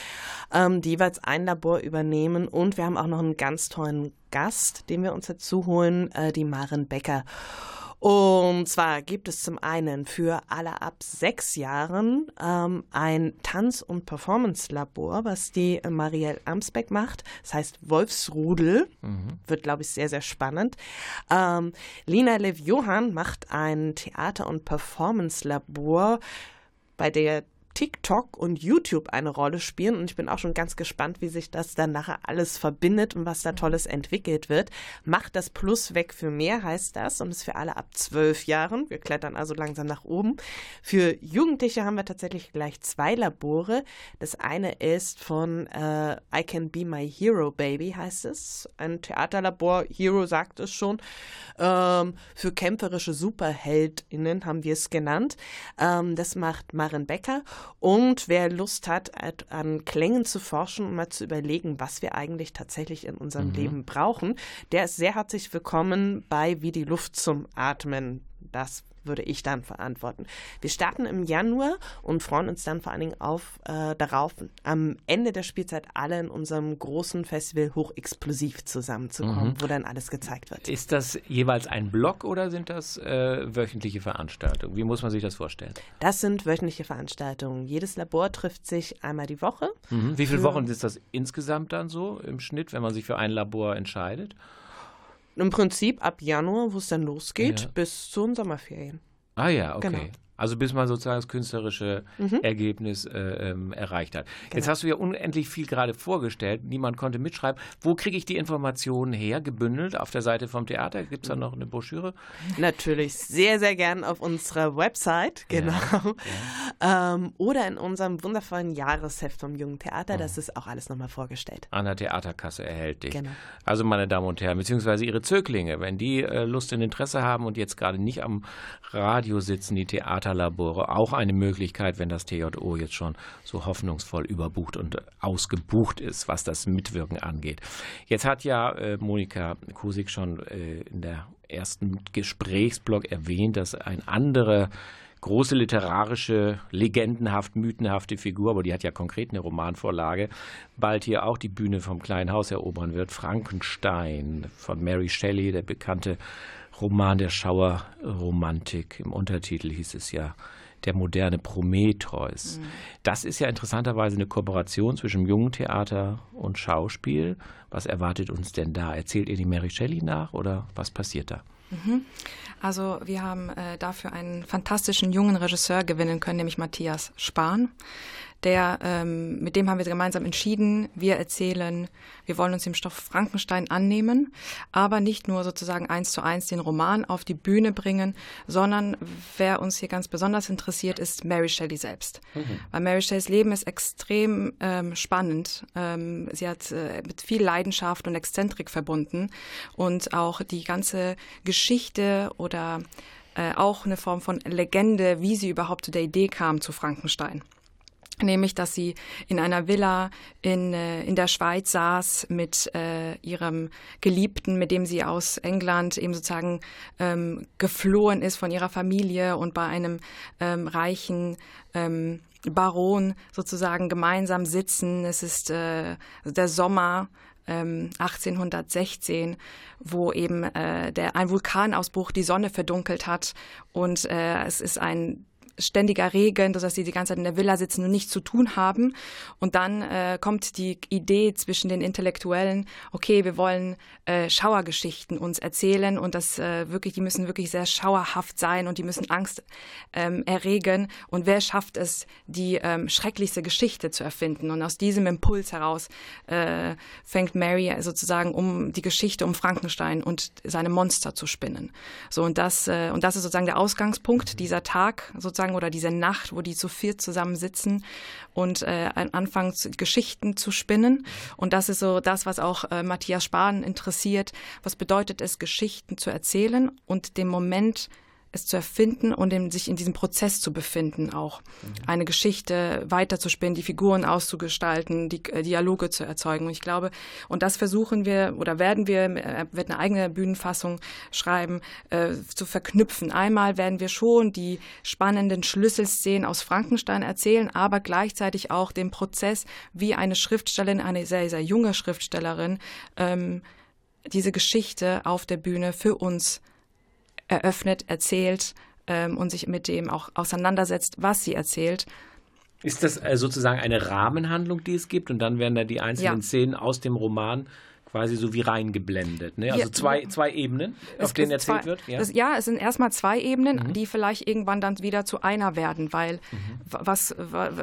ähm, die jeweils ein Labor übernehmen. Und wir haben auch noch einen ganz tollen Gast, den wir uns dazu holen, äh, die Maren Becker. Und zwar gibt es zum einen für alle ab sechs Jahren ähm, ein Tanz- und Performance-Labor, was die Marielle Amsbeck macht. Das heißt Wolfsrudel. Mhm. Wird, glaube ich, sehr, sehr spannend. Ähm, Lina Lev-Johann macht ein Theater- und Performance-Labor bei der TikTok und YouTube eine Rolle spielen. Und ich bin auch schon ganz gespannt, wie sich das dann nachher alles verbindet und was da Tolles entwickelt wird. Macht das Plus weg für mehr, heißt das. Und ist für alle ab zwölf Jahren. Wir klettern also langsam nach oben. Für Jugendliche haben wir tatsächlich gleich zwei Labore. Das eine ist von äh, I Can Be My Hero Baby, heißt es. Ein Theaterlabor. Hero sagt es schon. Ähm, für kämpferische SuperheldInnen haben wir es genannt. Ähm, das macht Maren Becker. Und wer Lust hat, an Klängen zu forschen und mal zu überlegen, was wir eigentlich tatsächlich in unserem mhm. Leben brauchen, der ist sehr herzlich willkommen bei Wie die Luft zum Atmen. Das würde ich dann verantworten. Wir starten im Januar und freuen uns dann vor allen Dingen auf, äh, darauf, am Ende der Spielzeit alle in unserem großen Festival hochexplosiv zusammenzukommen, mhm. wo dann alles gezeigt wird. Ist das jeweils ein Block oder sind das äh, wöchentliche Veranstaltungen? Wie muss man sich das vorstellen? Das sind wöchentliche Veranstaltungen. Jedes Labor trifft sich einmal die Woche. Mhm. Wie viele Wochen ist das insgesamt dann so im Schnitt, wenn man sich für ein Labor entscheidet? Im Prinzip ab Januar, wo es dann losgeht, ja. bis zu den Sommerferien. Ah ja, okay. Genau. Also bis man sozusagen das künstlerische mhm. Ergebnis äh, ähm, erreicht hat. Genau. Jetzt hast du ja unendlich viel gerade vorgestellt. Niemand konnte mitschreiben. Wo kriege ich die Informationen her? Gebündelt auf der Seite vom Theater? Gibt es da noch eine Broschüre? Natürlich, sehr, sehr gern auf unserer Website, genau. Ja. Ja. Ähm, oder in unserem wundervollen Jahresheft vom Jungen Theater. Oh. Das ist auch alles nochmal vorgestellt. An der Theaterkasse erhältlich. Genau. Also, meine Damen und Herren, beziehungsweise Ihre Zöglinge, wenn die äh, Lust und Interesse haben und jetzt gerade nicht am Radio sitzen, die Theater Theaterlabore auch eine Möglichkeit, wenn das TJO jetzt schon so hoffnungsvoll überbucht und ausgebucht ist, was das Mitwirken angeht. Jetzt hat ja äh, Monika Kusik schon äh, in der ersten Gesprächsblock erwähnt, dass ein anderer große literarische, legendenhaft, mythenhafte Figur, aber die hat ja konkret eine Romanvorlage, bald hier auch die Bühne vom kleinen Haus erobern wird. Frankenstein von Mary Shelley, der bekannte Roman der Schauerromantik. Im Untertitel hieß es ja der moderne Prometheus. Mhm. Das ist ja interessanterweise eine Kooperation zwischen jungen Theater und Schauspiel. Was erwartet uns denn da? Erzählt ihr die Mary Shelley nach oder was passiert da? Mhm. Also wir haben äh, dafür einen fantastischen jungen Regisseur gewinnen können, nämlich Matthias Spahn der, ähm, mit dem haben wir gemeinsam entschieden, wir erzählen, wir wollen uns dem Stoff Frankenstein annehmen, aber nicht nur sozusagen eins zu eins den Roman auf die Bühne bringen, sondern wer uns hier ganz besonders interessiert, ist Mary Shelley selbst. Mhm. Weil Mary Shelleys Leben ist extrem ähm, spannend. Ähm, sie hat äh, mit viel Leidenschaft und Exzentrik verbunden und auch die ganze Geschichte oder äh, auch eine Form von Legende, wie sie überhaupt zu der Idee kam zu Frankenstein nämlich dass sie in einer Villa in, äh, in der Schweiz saß mit äh, ihrem Geliebten, mit dem sie aus England eben sozusagen ähm, geflohen ist von ihrer Familie und bei einem ähm, reichen ähm, Baron sozusagen gemeinsam sitzen. Es ist äh, der Sommer 1816, ähm, wo eben äh, der, ein Vulkanausbruch die Sonne verdunkelt hat und äh, es ist ein ständiger Regen, dass sie die ganze Zeit in der Villa sitzen und nichts zu tun haben. Und dann äh, kommt die Idee zwischen den Intellektuellen, okay, wir wollen äh, Schauergeschichten uns erzählen und das äh, wirklich, die müssen wirklich sehr schauerhaft sein und die müssen Angst ähm, erregen. Und wer schafft es, die ähm, schrecklichste Geschichte zu erfinden? Und aus diesem Impuls heraus äh, fängt Mary sozusagen um die Geschichte um Frankenstein und seine Monster zu spinnen. So und das äh, und das ist sozusagen der Ausgangspunkt dieser Tag sozusagen sozusagen oder diese Nacht, wo die zu viert zusammen sitzen und äh, anfangen, Geschichten zu spinnen. Und das ist so das, was auch äh, Matthias Spahn interessiert. Was bedeutet es, Geschichten zu erzählen und den Moment es zu erfinden und in, sich in diesem Prozess zu befinden, auch mhm. eine Geschichte weiterzuspinnen, die Figuren auszugestalten, die äh, Dialoge zu erzeugen. Und ich glaube, und das versuchen wir oder werden wir, äh, wird eine eigene Bühnenfassung schreiben, äh, zu verknüpfen. Einmal werden wir schon die spannenden Schlüsselszenen aus Frankenstein erzählen, aber gleichzeitig auch den Prozess, wie eine Schriftstellerin, eine sehr, sehr junge Schriftstellerin, ähm, diese Geschichte auf der Bühne für uns eröffnet, erzählt ähm, und sich mit dem auch auseinandersetzt, was sie erzählt. Ist das äh, sozusagen eine Rahmenhandlung, die es gibt und dann werden da die einzelnen ja. Szenen aus dem Roman quasi so wie reingeblendet. Ne? Also ja, zwei, zwei Ebenen, auf denen erzählt zwei, wird. Ja. Das, ja. es sind erstmal zwei Ebenen, mhm. die vielleicht irgendwann dann wieder zu einer werden, weil mhm. was,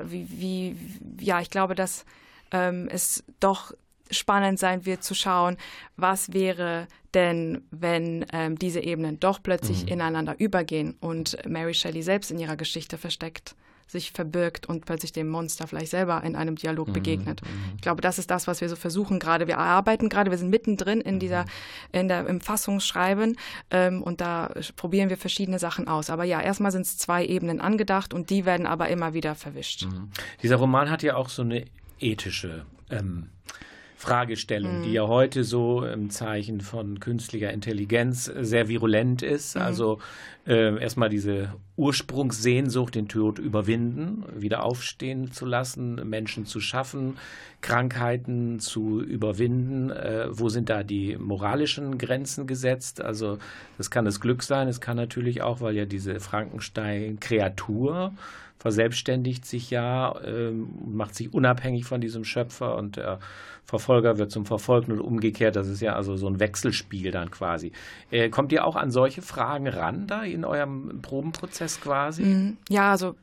wie, wie, ja, ich glaube, dass ähm, es doch spannend sein wird zu schauen, was wäre denn, wenn ähm, diese Ebenen doch plötzlich mhm. ineinander übergehen und Mary Shelley selbst in ihrer Geschichte versteckt sich verbirgt und plötzlich dem Monster vielleicht selber in einem Dialog mhm. begegnet. Mhm. Ich glaube, das ist das, was wir so versuchen gerade. Wir arbeiten gerade, wir sind mittendrin in dieser, mhm. in der, im Fassungsschreiben ähm, und da probieren wir verschiedene Sachen aus. Aber ja, erstmal sind es zwei Ebenen angedacht und die werden aber immer wieder verwischt. Mhm. Dieser Roman hat ja auch so eine ethische ähm, Fragestellung, mhm. die ja heute so im Zeichen von künstlicher Intelligenz sehr virulent ist. Mhm. Also äh, erstmal diese Ursprungssehnsucht, den Tod überwinden, wieder aufstehen zu lassen, Menschen zu schaffen, Krankheiten zu überwinden. Äh, wo sind da die moralischen Grenzen gesetzt? Also das kann das Glück sein, es kann natürlich auch, weil ja diese Frankenstein-Kreatur verselbstständigt sich ja, ähm, macht sich unabhängig von diesem Schöpfer und der Verfolger wird zum Verfolgten und umgekehrt. Das ist ja also so ein Wechselspiel dann quasi. Äh, kommt ihr auch an solche Fragen ran da in eurem Probenprozess quasi? Mm, ja, also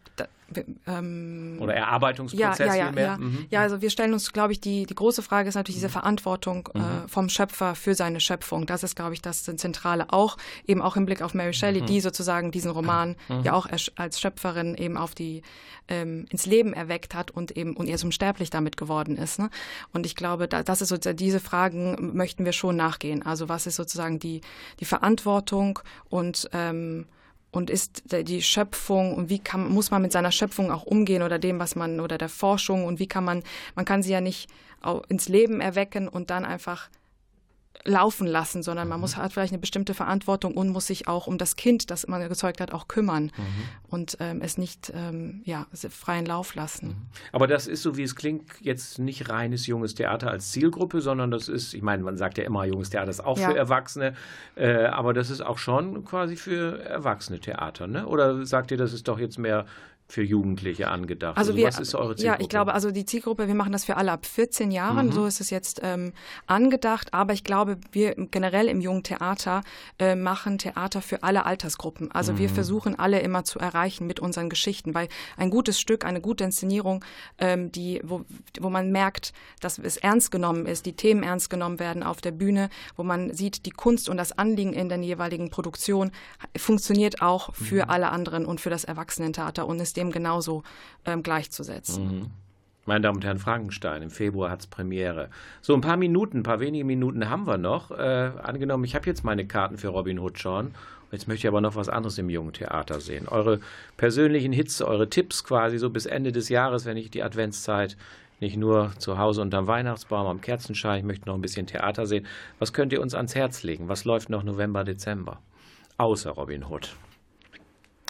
ähm, Oder Erarbeitungsprozess ja, ja, ja, ja. Mhm. ja, also wir stellen uns, glaube ich, die, die große Frage ist natürlich diese mhm. Verantwortung äh, mhm. vom Schöpfer für seine Schöpfung. Das ist, glaube ich, das Zentrale auch, eben auch im Blick auf Mary Shelley, mhm. die sozusagen diesen Roman mhm. ja auch als Schöpferin eben auf die ähm, ins Leben erweckt hat und eben und ihr zum Sterblich damit geworden ist. Ne? Und ich glaube, da, das ist sozusagen diese Fragen möchten wir schon nachgehen. Also was ist sozusagen die die Verantwortung und ähm, und ist die Schöpfung und wie kann, muss man mit seiner Schöpfung auch umgehen oder dem, was man oder der Forschung und wie kann man, man kann sie ja nicht ins Leben erwecken und dann einfach laufen lassen, sondern man mhm. muss hat vielleicht eine bestimmte Verantwortung und muss sich auch um das Kind, das man gezeugt hat, auch kümmern mhm. und ähm, es nicht ähm, ja freien Lauf lassen. Mhm. Aber das ist so, wie es klingt, jetzt nicht reines junges Theater als Zielgruppe, sondern das ist, ich meine, man sagt ja immer, junges Theater ist auch ja. für Erwachsene, äh, aber das ist auch schon quasi für erwachsene Theater, ne? Oder sagt ihr, das ist doch jetzt mehr für Jugendliche angedacht? Also, also wir, was ist eure Zielgruppe? Ja, ich glaube, also die Zielgruppe, wir machen das für alle ab 14 Jahren, mhm. so ist es jetzt ähm, angedacht. Aber ich glaube, wir generell im jungen Theater äh, machen Theater für alle Altersgruppen. Also mhm. wir versuchen alle immer zu erreichen mit unseren Geschichten, weil ein gutes Stück, eine gute Inszenierung, ähm, die, wo, wo man merkt, dass es ernst genommen ist, die Themen ernst genommen werden auf der Bühne, wo man sieht, die Kunst und das Anliegen in der jeweiligen Produktion funktioniert auch für mhm. alle anderen und für das Erwachsenentheater und ist dem genauso ähm, gleichzusetzen. Mhm. Meine Damen und Herren, Frankenstein, im Februar hat es Premiere. So, ein paar Minuten, ein paar wenige Minuten haben wir noch. Äh, angenommen, ich habe jetzt meine Karten für Robin Hood schon. Jetzt möchte ich aber noch was anderes im jungen Theater sehen. Eure persönlichen Hits, eure Tipps quasi so bis Ende des Jahres, wenn ich die Adventszeit nicht nur zu Hause unterm Weihnachtsbaum am Kerzenschein, ich möchte noch ein bisschen Theater sehen. Was könnt ihr uns ans Herz legen? Was läuft noch November, Dezember? Außer Robin Hood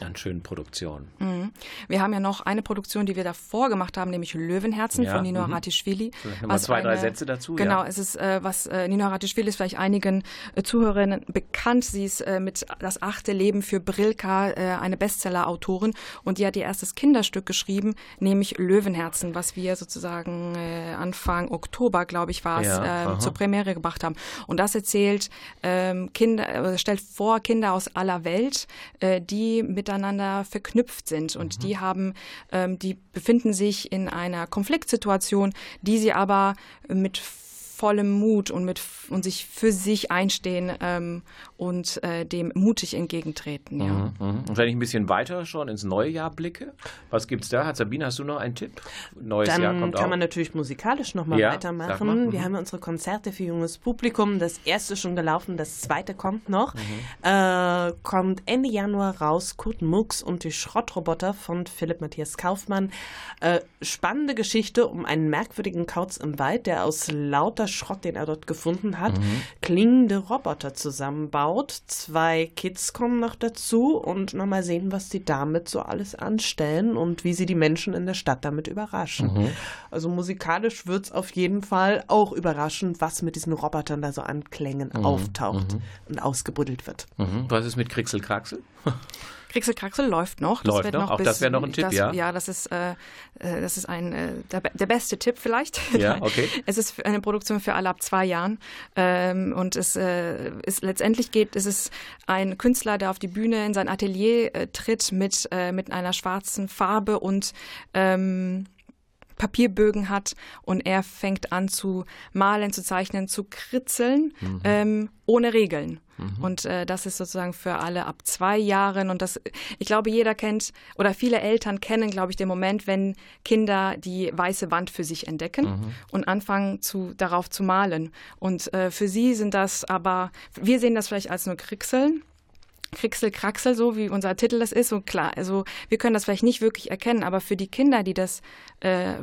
an schönen Produktionen. Mhm. Wir haben ja noch eine Produktion, die wir davor gemacht haben, nämlich Löwenherzen ja, von Nino Aratischvili. Mal zwei, eine, drei Sätze dazu. Genau, ja. es ist, äh, was äh, Nino Aratischvili ist vielleicht einigen äh, Zuhörerinnen bekannt. Sie ist äh, mit Das achte Leben für Brilka äh, eine Bestseller-Autorin und die hat ihr erstes Kinderstück geschrieben, nämlich Löwenherzen, was wir sozusagen äh, Anfang Oktober, glaube ich, war es, ja, zur Premiere gebracht haben. Und das erzählt ähm, Kinder, stellt vor Kinder aus aller Welt, die mit miteinander verknüpft sind. Und mhm. die haben, ähm, die befinden sich in einer Konfliktsituation, die sie aber mit vollem Mut und mit und sich für sich einstehen ähm, und äh, dem mutig entgegentreten. Ja. Mhm, mhm. Und wenn ich ein bisschen weiter schon ins neue Jahr blicke, was gibt es da? Hat Sabine, hast du noch einen Tipp? Neues Dann Jahr kommt kann auch. man natürlich musikalisch nochmal ja, weitermachen. Mal. Wir mhm. haben unsere Konzerte für junges Publikum. Das erste schon gelaufen, das zweite kommt noch. Mhm. Äh, kommt Ende Januar raus. Kurt Mux und die Schrottroboter von Philipp Matthias Kaufmann. Äh, spannende Geschichte um einen merkwürdigen Kauz im Wald, der aus lauter Schrott, den er dort gefunden hat, mhm. klingende Roboter zusammenbaut. Zwei Kids kommen noch dazu und nochmal sehen, was sie damit so alles anstellen und wie sie die Menschen in der Stadt damit überraschen. Mhm. Also musikalisch wird es auf jeden Fall auch überraschen, was mit diesen Robotern da so an Klängen mhm. auftaucht mhm. und ausgebuddelt wird. Mhm. Was ist mit Krixel Kraxel? Krixel-Kraxel läuft noch. Das läuft noch, noch auch bis, das wäre noch ein Tipp, das, ja? Ja, das ist, äh, äh, das ist ein, äh, der, der, beste Tipp vielleicht. Ja, *laughs* okay. es ist eine Produktion für alle ab zwei Jahren ähm, und es äh, ist letztendlich geht, es ist ein Künstler, der auf die Bühne in sein Atelier äh, tritt mit, äh, mit einer schwarzen Farbe und ähm, Papierbögen hat und er fängt an zu malen, zu zeichnen, zu kritzeln, mhm. ähm, ohne Regeln. Mhm. Und äh, das ist sozusagen für alle ab zwei Jahren. Und das, ich glaube, jeder kennt oder viele Eltern kennen, glaube ich, den Moment, wenn Kinder die weiße Wand für sich entdecken mhm. und anfangen zu, darauf zu malen. Und äh, für sie sind das aber, wir sehen das vielleicht als nur Kriegseln. Krixel, Kraxel, so wie unser Titel das ist. Und klar, also wir können das vielleicht nicht wirklich erkennen, aber für die Kinder, die das äh,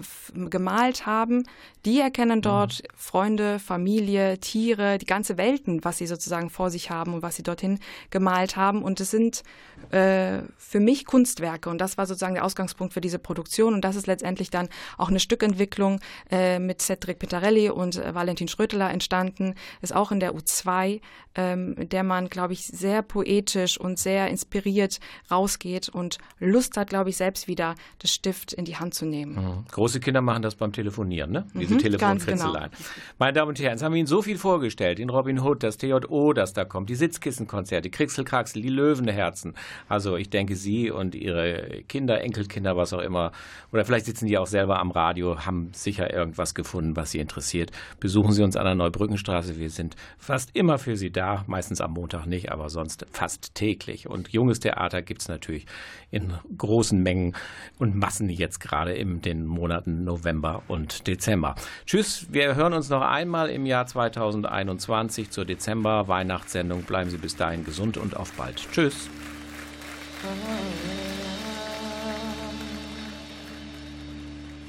gemalt haben, die erkennen mhm. dort mhm. Freunde, Familie, Tiere, die ganze Welten, was sie sozusagen vor sich haben und was sie dorthin gemalt haben. Und es sind äh, für mich Kunstwerke. Und das war sozusagen der Ausgangspunkt für diese Produktion. Und das ist letztendlich dann auch eine Stückentwicklung äh, mit Cedric Petarelli und äh, Valentin Schröteler entstanden. Ist auch in der U2, ähm, in der man, glaube ich, sehr poetisch und sehr inspiriert rausgeht und Lust hat, glaube ich, selbst wieder das Stift in die Hand zu nehmen. Mhm. Große Kinder machen das beim Telefonieren, ne? Diese mhm, Telefonfritzeleien. Genau. Meine Damen und Herren, jetzt haben wir Ihnen so viel vorgestellt. In Robin Hood, das TJO, das da kommt, die Sitzkissenkonzerte, Krixelkraxel, die Löwenherzen. Also ich denke, Sie und Ihre Kinder, Enkelkinder, was auch immer, oder vielleicht sitzen die auch selber am Radio, haben sicher irgendwas gefunden, was Sie interessiert. Besuchen Sie uns an der Neubrückenstraße. Wir sind fast immer für Sie da, meistens am Montag nicht, aber sonst fast täglich. Und junges Theater gibt es natürlich in großen Mengen und Massen jetzt gerade in den Monaten November und Dezember. Tschüss, wir hören uns noch einmal im Jahr 2021 zur Dezember-Weihnachtssendung. Bleiben Sie bis dahin gesund und auf bald. Tschüss.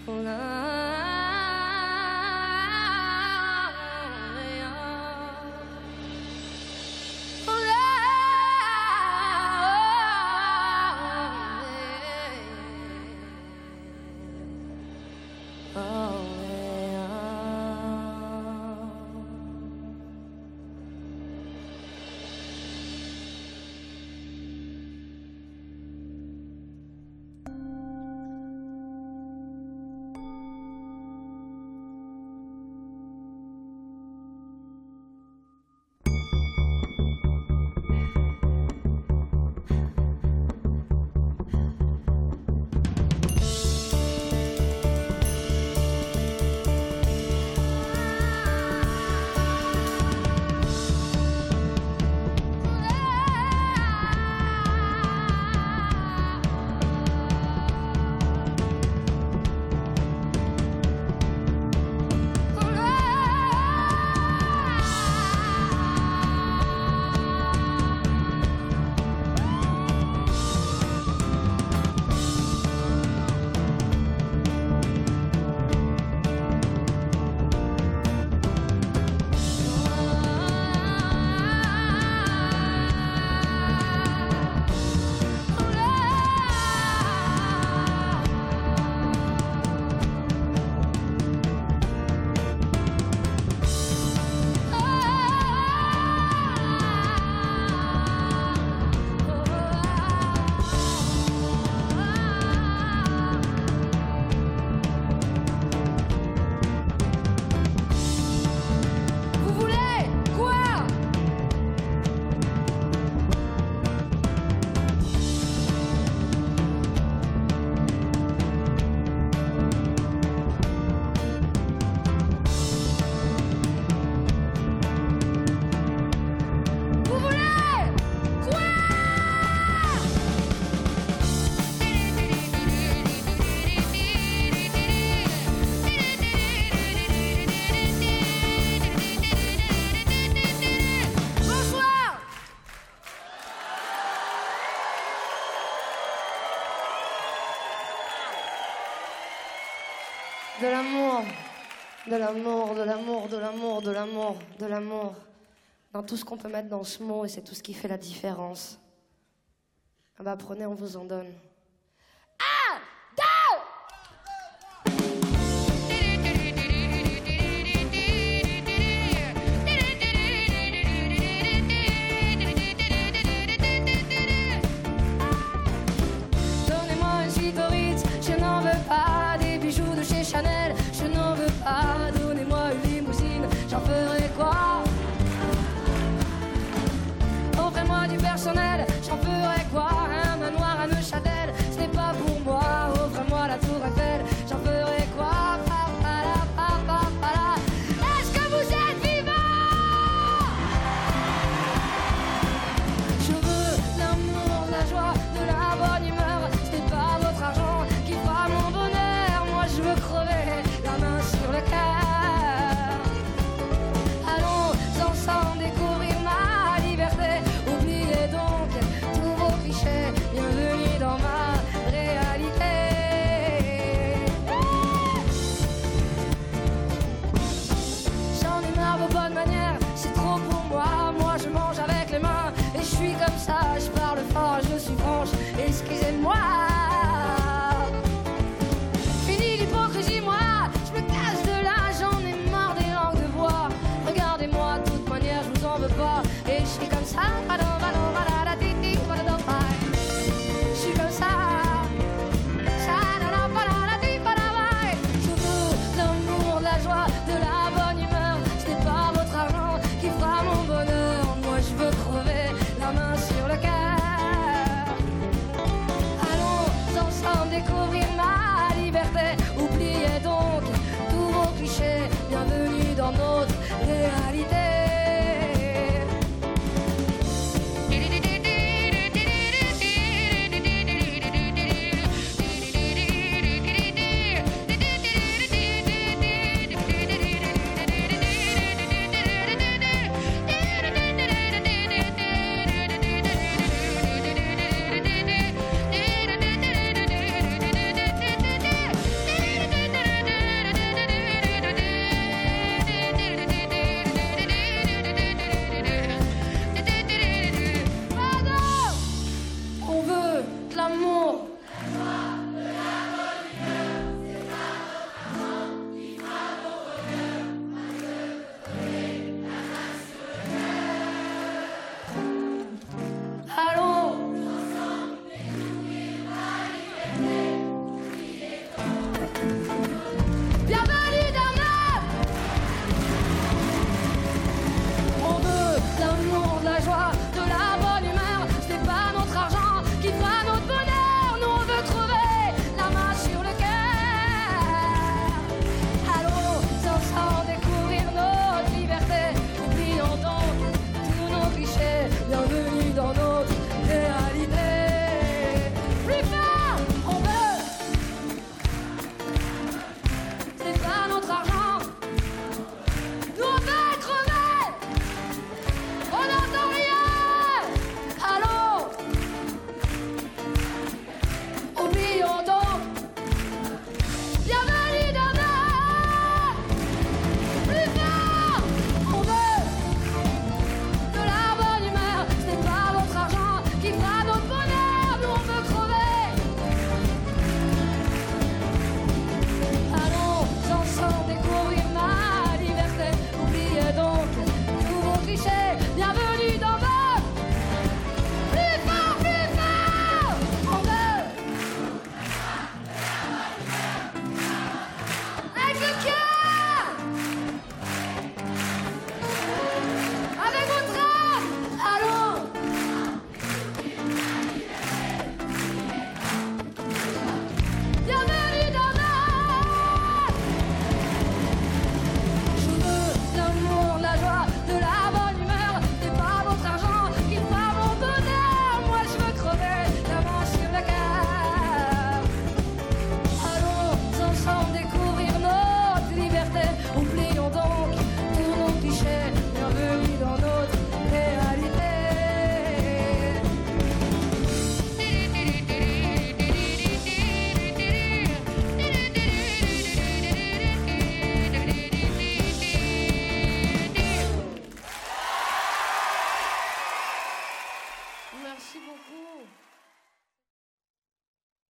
Oh, oh, oh. L'amour, de l'amour, de l'amour, de l'amour, de l'amour, de l'amour. Dans tout ce qu'on peut mettre dans ce mot, et c'est tout ce qui fait la différence. Ah bah prenez, on vous en donne.